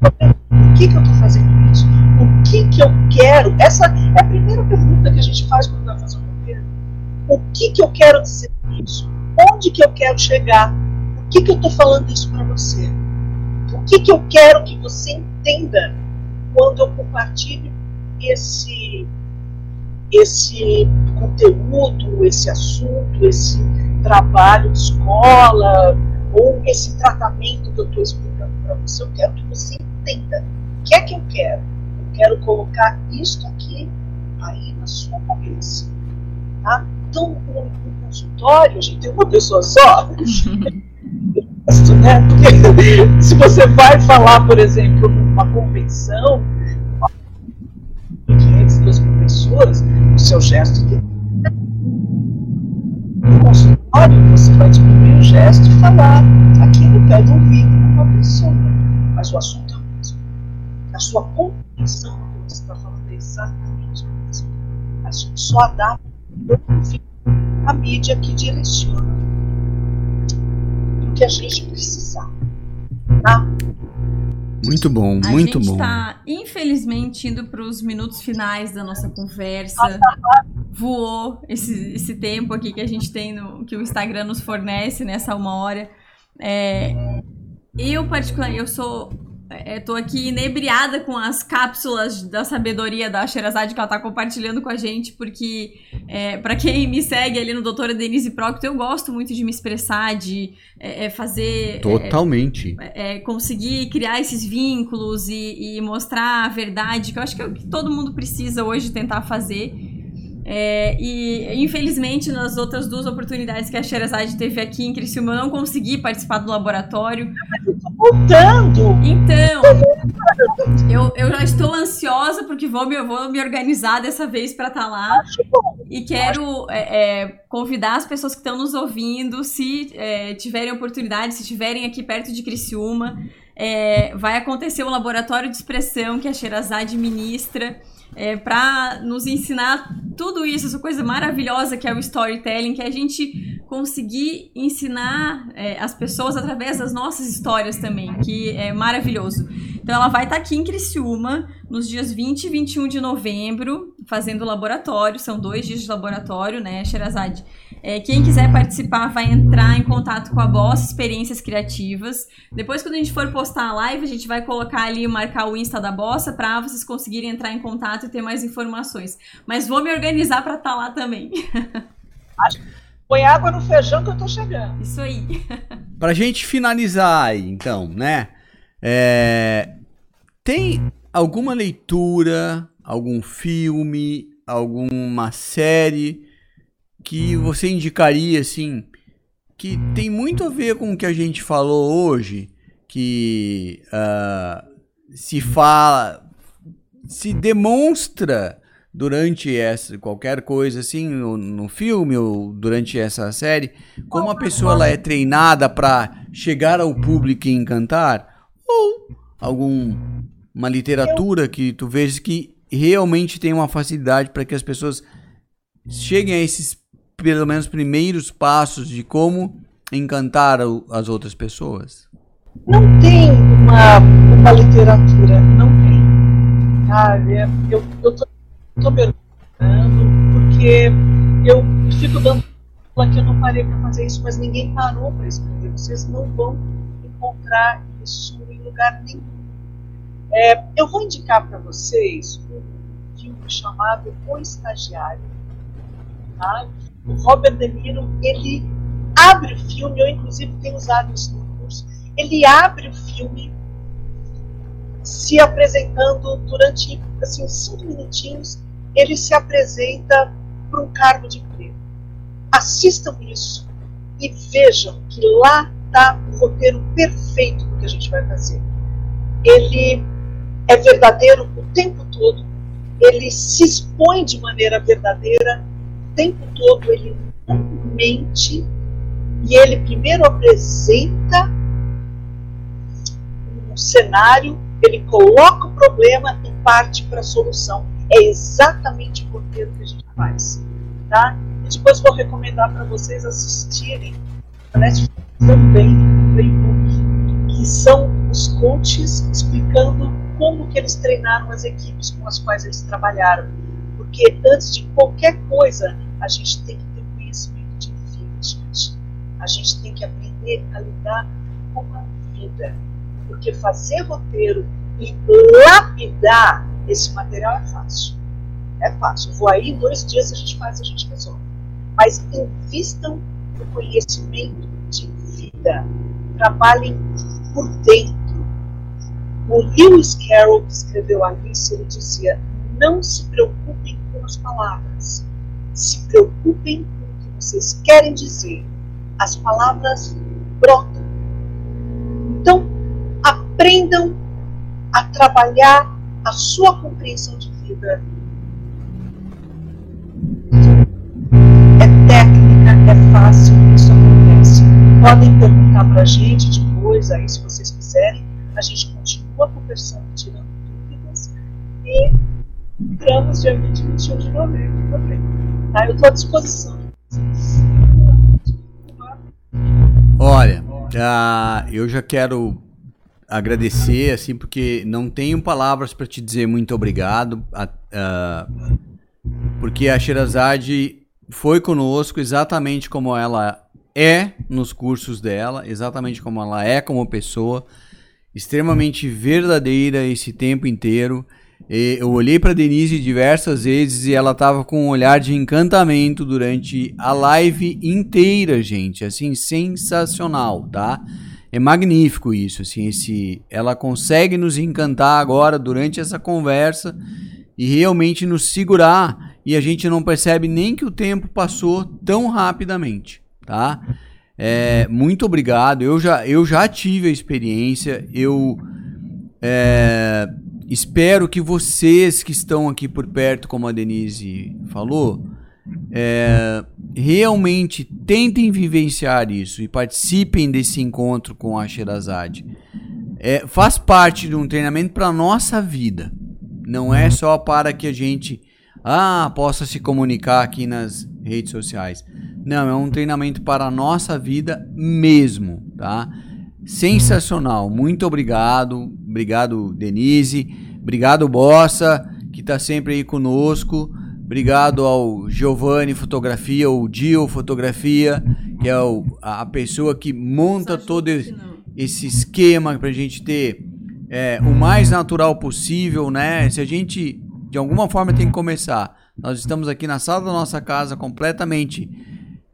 por que, que eu estou fazendo isso? O que, que eu quero? Essa é a primeira pergunta que a gente faz quando vai fazer um governo. O que, que eu quero dizer com isso? Onde que eu quero chegar? Por que, que eu estou falando isso para você? O que, que eu quero que você entenda quando eu compartilho esse, esse conteúdo, esse assunto, esse trabalho escola, ou esse tratamento que eu estou explicando para você? Eu quero que você entenda. O que é que eu quero? Eu quero colocar isto aqui, aí na sua cabeça. Tá? Então, no, consultório, a gente tem uma pessoa só. (laughs) né? Porque se você vai falar, por exemplo, numa convenção, de 500, 2 pessoas, o seu gesto tem no consultório, você vai diminuir o gesto e falar aqui no pé do ouvido com uma pessoa. Mas o assunto é o mesmo. A sua compreensão do que você está falando é exatamente o mesmo. A gente só adapta a mídia que direciona o que a gente precisar. Tá? Muito bom, muito bom. A gente está, infelizmente, indo para os minutos finais da nossa conversa. Voou esse, esse tempo aqui que a gente tem, no, que o Instagram nos fornece nessa uma hora. É, eu, particularmente, eu sou Estou é, aqui inebriada com as cápsulas da sabedoria da Sherazade que ela está compartilhando com a gente, porque é, para quem me segue ali no Doutora Denise Proctor, eu gosto muito de me expressar, de é, é fazer. É, Totalmente. Conseguir criar esses vínculos e, e, mostrar a verdade, que eu acho que que todo mundo precisa hoje tentar fazer. É, e infelizmente nas outras duas oportunidades que a Sherazade teve aqui em Criciúma eu não consegui participar do laboratório. Voltando! Então, eu, eu já estou ansiosa porque vou me, vou me organizar dessa vez para estar tá lá. E quero é, é, convidar as pessoas que estão nos ouvindo, se é, tiverem oportunidade, se estiverem aqui perto de Criciúma, é, vai acontecer um laboratório de expressão que a Sherazade ministra é, para nos ensinar tudo isso, essa coisa maravilhosa que é o storytelling, que é a gente conseguir ensinar é, as pessoas através das nossas histórias também, que é maravilhoso. Então ela vai estar aqui em Criciúma nos dias 20 e 21 de novembro, fazendo laboratório, são dois dias de laboratório, né, Sherazade? É, quem quiser participar vai entrar em contato com a Boss Experiências Criativas. Depois, quando a gente for postar a live, a gente vai colocar ali, marcar o Insta da Bossa para vocês conseguirem entrar em contato e ter mais informações. Mas vou me organizar para estar tá lá também. (laughs) Põe água no feijão que eu tô chegando. Isso aí. (laughs) pra gente finalizar aí, então, né? É... Tem alguma leitura, algum filme, alguma série que você indicaria assim que tem muito a ver com o que a gente falou hoje, que uh, se fala, se demonstra durante essa qualquer coisa assim no, no, filme ou durante essa série, como a pessoa ela é treinada para chegar ao público e encantar? Ou algum uma literatura que tu vejas que realmente tem uma facilidade para que as pessoas cheguem a esses pelo menos primeiros passos de como encantar as outras pessoas? Não tem uma, uma literatura, não tem. Sabe? Eu, tô perguntando porque eu fico dando que eu não parei para fazer isso, mas ninguém parou para escrever. Vocês não vão encontrar isso em lugar nenhum. É, eu vou indicar para vocês um filme chamado O Estagiário. Tá? O Robert De Niro, ele abre o filme, eu inclusive tenho usado isso no curso, ele abre o filme se apresentando durante assim, cinco minutinhos ele se apresenta para um cargo de emprego. Assistam isso e vejam que lá está o roteiro perfeito do que a gente vai fazer. Ele é verdadeiro o tempo todo, ele se expõe de maneira verdadeira o tempo todo, ele não mente e ele primeiro apresenta um cenário, ele coloca o problema e parte para a solução. É exatamente o roteiro que a gente faz. Tá? E depois vou recomendar para vocês assistirem a também playbook, que são os coaches explicando como que eles treinaram as equipes com as quais eles trabalharam. Porque antes de qualquer coisa, a gente tem que ter conhecimento de vida, gente. A gente tem que aprender a lidar com a vida. Porque fazer roteiro e lapidar esse material é fácil. É fácil. Vou aí, dois dias a gente faz, a gente resolve. Mas invistam no conhecimento de vida. Trabalhem por dentro. O Lewis Carroll, que escreveu Alice, ele dizia: não se preocupem com as palavras, se preocupem com o que vocês querem dizer. As palavras brotam. Então, aprendam a trabalhar a sua compreensão de vida. É técnica, é fácil, isso acontece. Podem perguntar para a gente depois, aí, se vocês quiserem. A gente continua conversando, tirando dúvidas e entramos dia 20 e 21 de novembro também. Tá? Eu estou à disposição. Olha, uh, eu já quero agradecer, assim, porque não tenho palavras para te dizer muito obrigado, uh, porque a Sherazade foi conosco exatamente como ela é nos cursos dela, exatamente como ela é como pessoa, extremamente verdadeira esse tempo inteiro. E eu olhei para Denise diversas vezes e ela tava com um olhar de encantamento durante a live inteira, gente, assim sensacional, tá? É magnífico isso, assim, esse, ela consegue nos encantar agora durante essa conversa e realmente nos segurar e a gente não percebe nem que o tempo passou tão rapidamente, tá? É, muito obrigado. Eu já, eu já tive a experiência. Eu é, espero que vocês que estão aqui por perto, como a Denise falou, é, realmente tentem vivenciar isso e participem desse encontro com a Sherazade. É, faz parte de um treinamento para a nossa vida. Não é só para que a gente ah, possa se comunicar aqui nas redes sociais. Não, é um treinamento para a nossa vida mesmo, tá? Sensacional. Muito obrigado. Obrigado, Denise. Obrigado, Bossa, que está sempre aí conosco. Obrigado ao Giovanni Fotografia, ou Dio Fotografia, que é o, a pessoa que monta todo esse esquema para a gente ter é, o mais natural possível, né? Se a gente de alguma forma tem que começar. Nós estamos aqui na sala da nossa casa completamente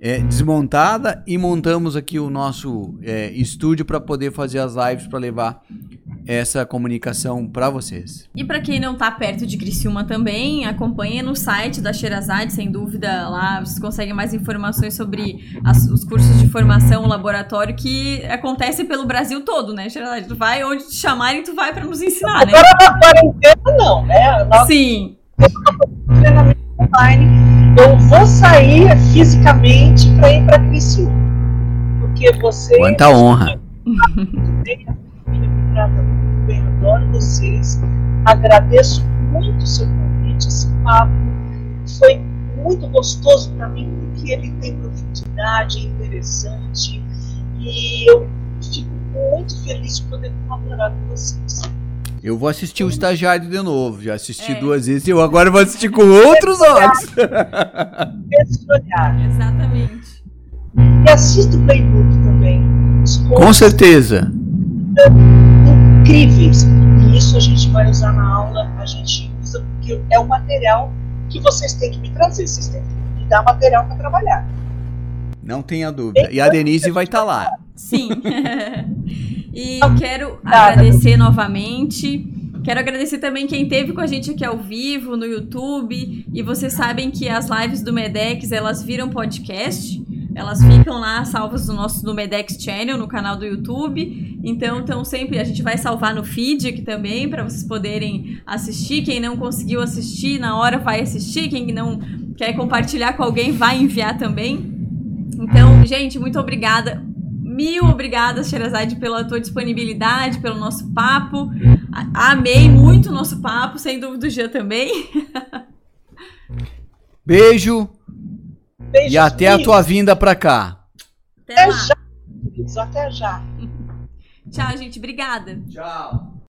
é, desmontada e montamos aqui o nosso é, estúdio para poder fazer as lives para levar essa comunicação para vocês. E para quem não está perto de Criciúma também, acompanhe no site da Xerazade, sem dúvida, lá vocês conseguem mais informações sobre as, os cursos de formação, o laboratório que acontece pelo Brasil todo, né, Xerazade? Tu vai onde te chamarem, tu vai para nos ensinar, né? Agora na quarentena não, né? Nossa, Sim. Treinamento online. Eu vou sair fisicamente para ir para Criciúma. Porque você Quanta honra trata muito bem, adoro vocês. Agradeço muito o seu convite, esse papo foi muito gostoso para mim, porque ele tem profundidade, é interessante, e eu fico muito feliz de poder colaborar com vocês. Eu vou assistir o estagiário de novo. Já assisti é. duas vezes e eu agora vou assistir com outros olhos. Exatamente. E assisto o playbook também. Com certeza incríveis. E isso a gente vai usar na aula, a gente usa porque é o material que vocês têm que me trazer, vocês têm que me dar material para trabalhar. Não tenha dúvida. E a Denise vai estar tá lá. Sim. (laughs) e quero agradecer novamente Quero agradecer também quem esteve com a gente aqui ao vivo, no YouTube. E vocês sabem que as lives do Medex, elas viram podcast. Elas ficam lá salvas no nosso no Medex Channel, no canal do YouTube. Então, então sempre a gente vai salvar no feed aqui também para vocês poderem assistir. Quem não conseguiu assistir na hora vai assistir. Quem não quer compartilhar com alguém vai enviar também. Então, gente, muito obrigada. Mil obrigadas, Sherazade, pela tua disponibilidade, pelo nosso papo. Amei muito o nosso papo, sem dúvida o Jean também. (laughs) Beijo. Beijo e até a tua vinda pra cá. Até, até já. Até já. Tchau, gente. Obrigada. Tchau.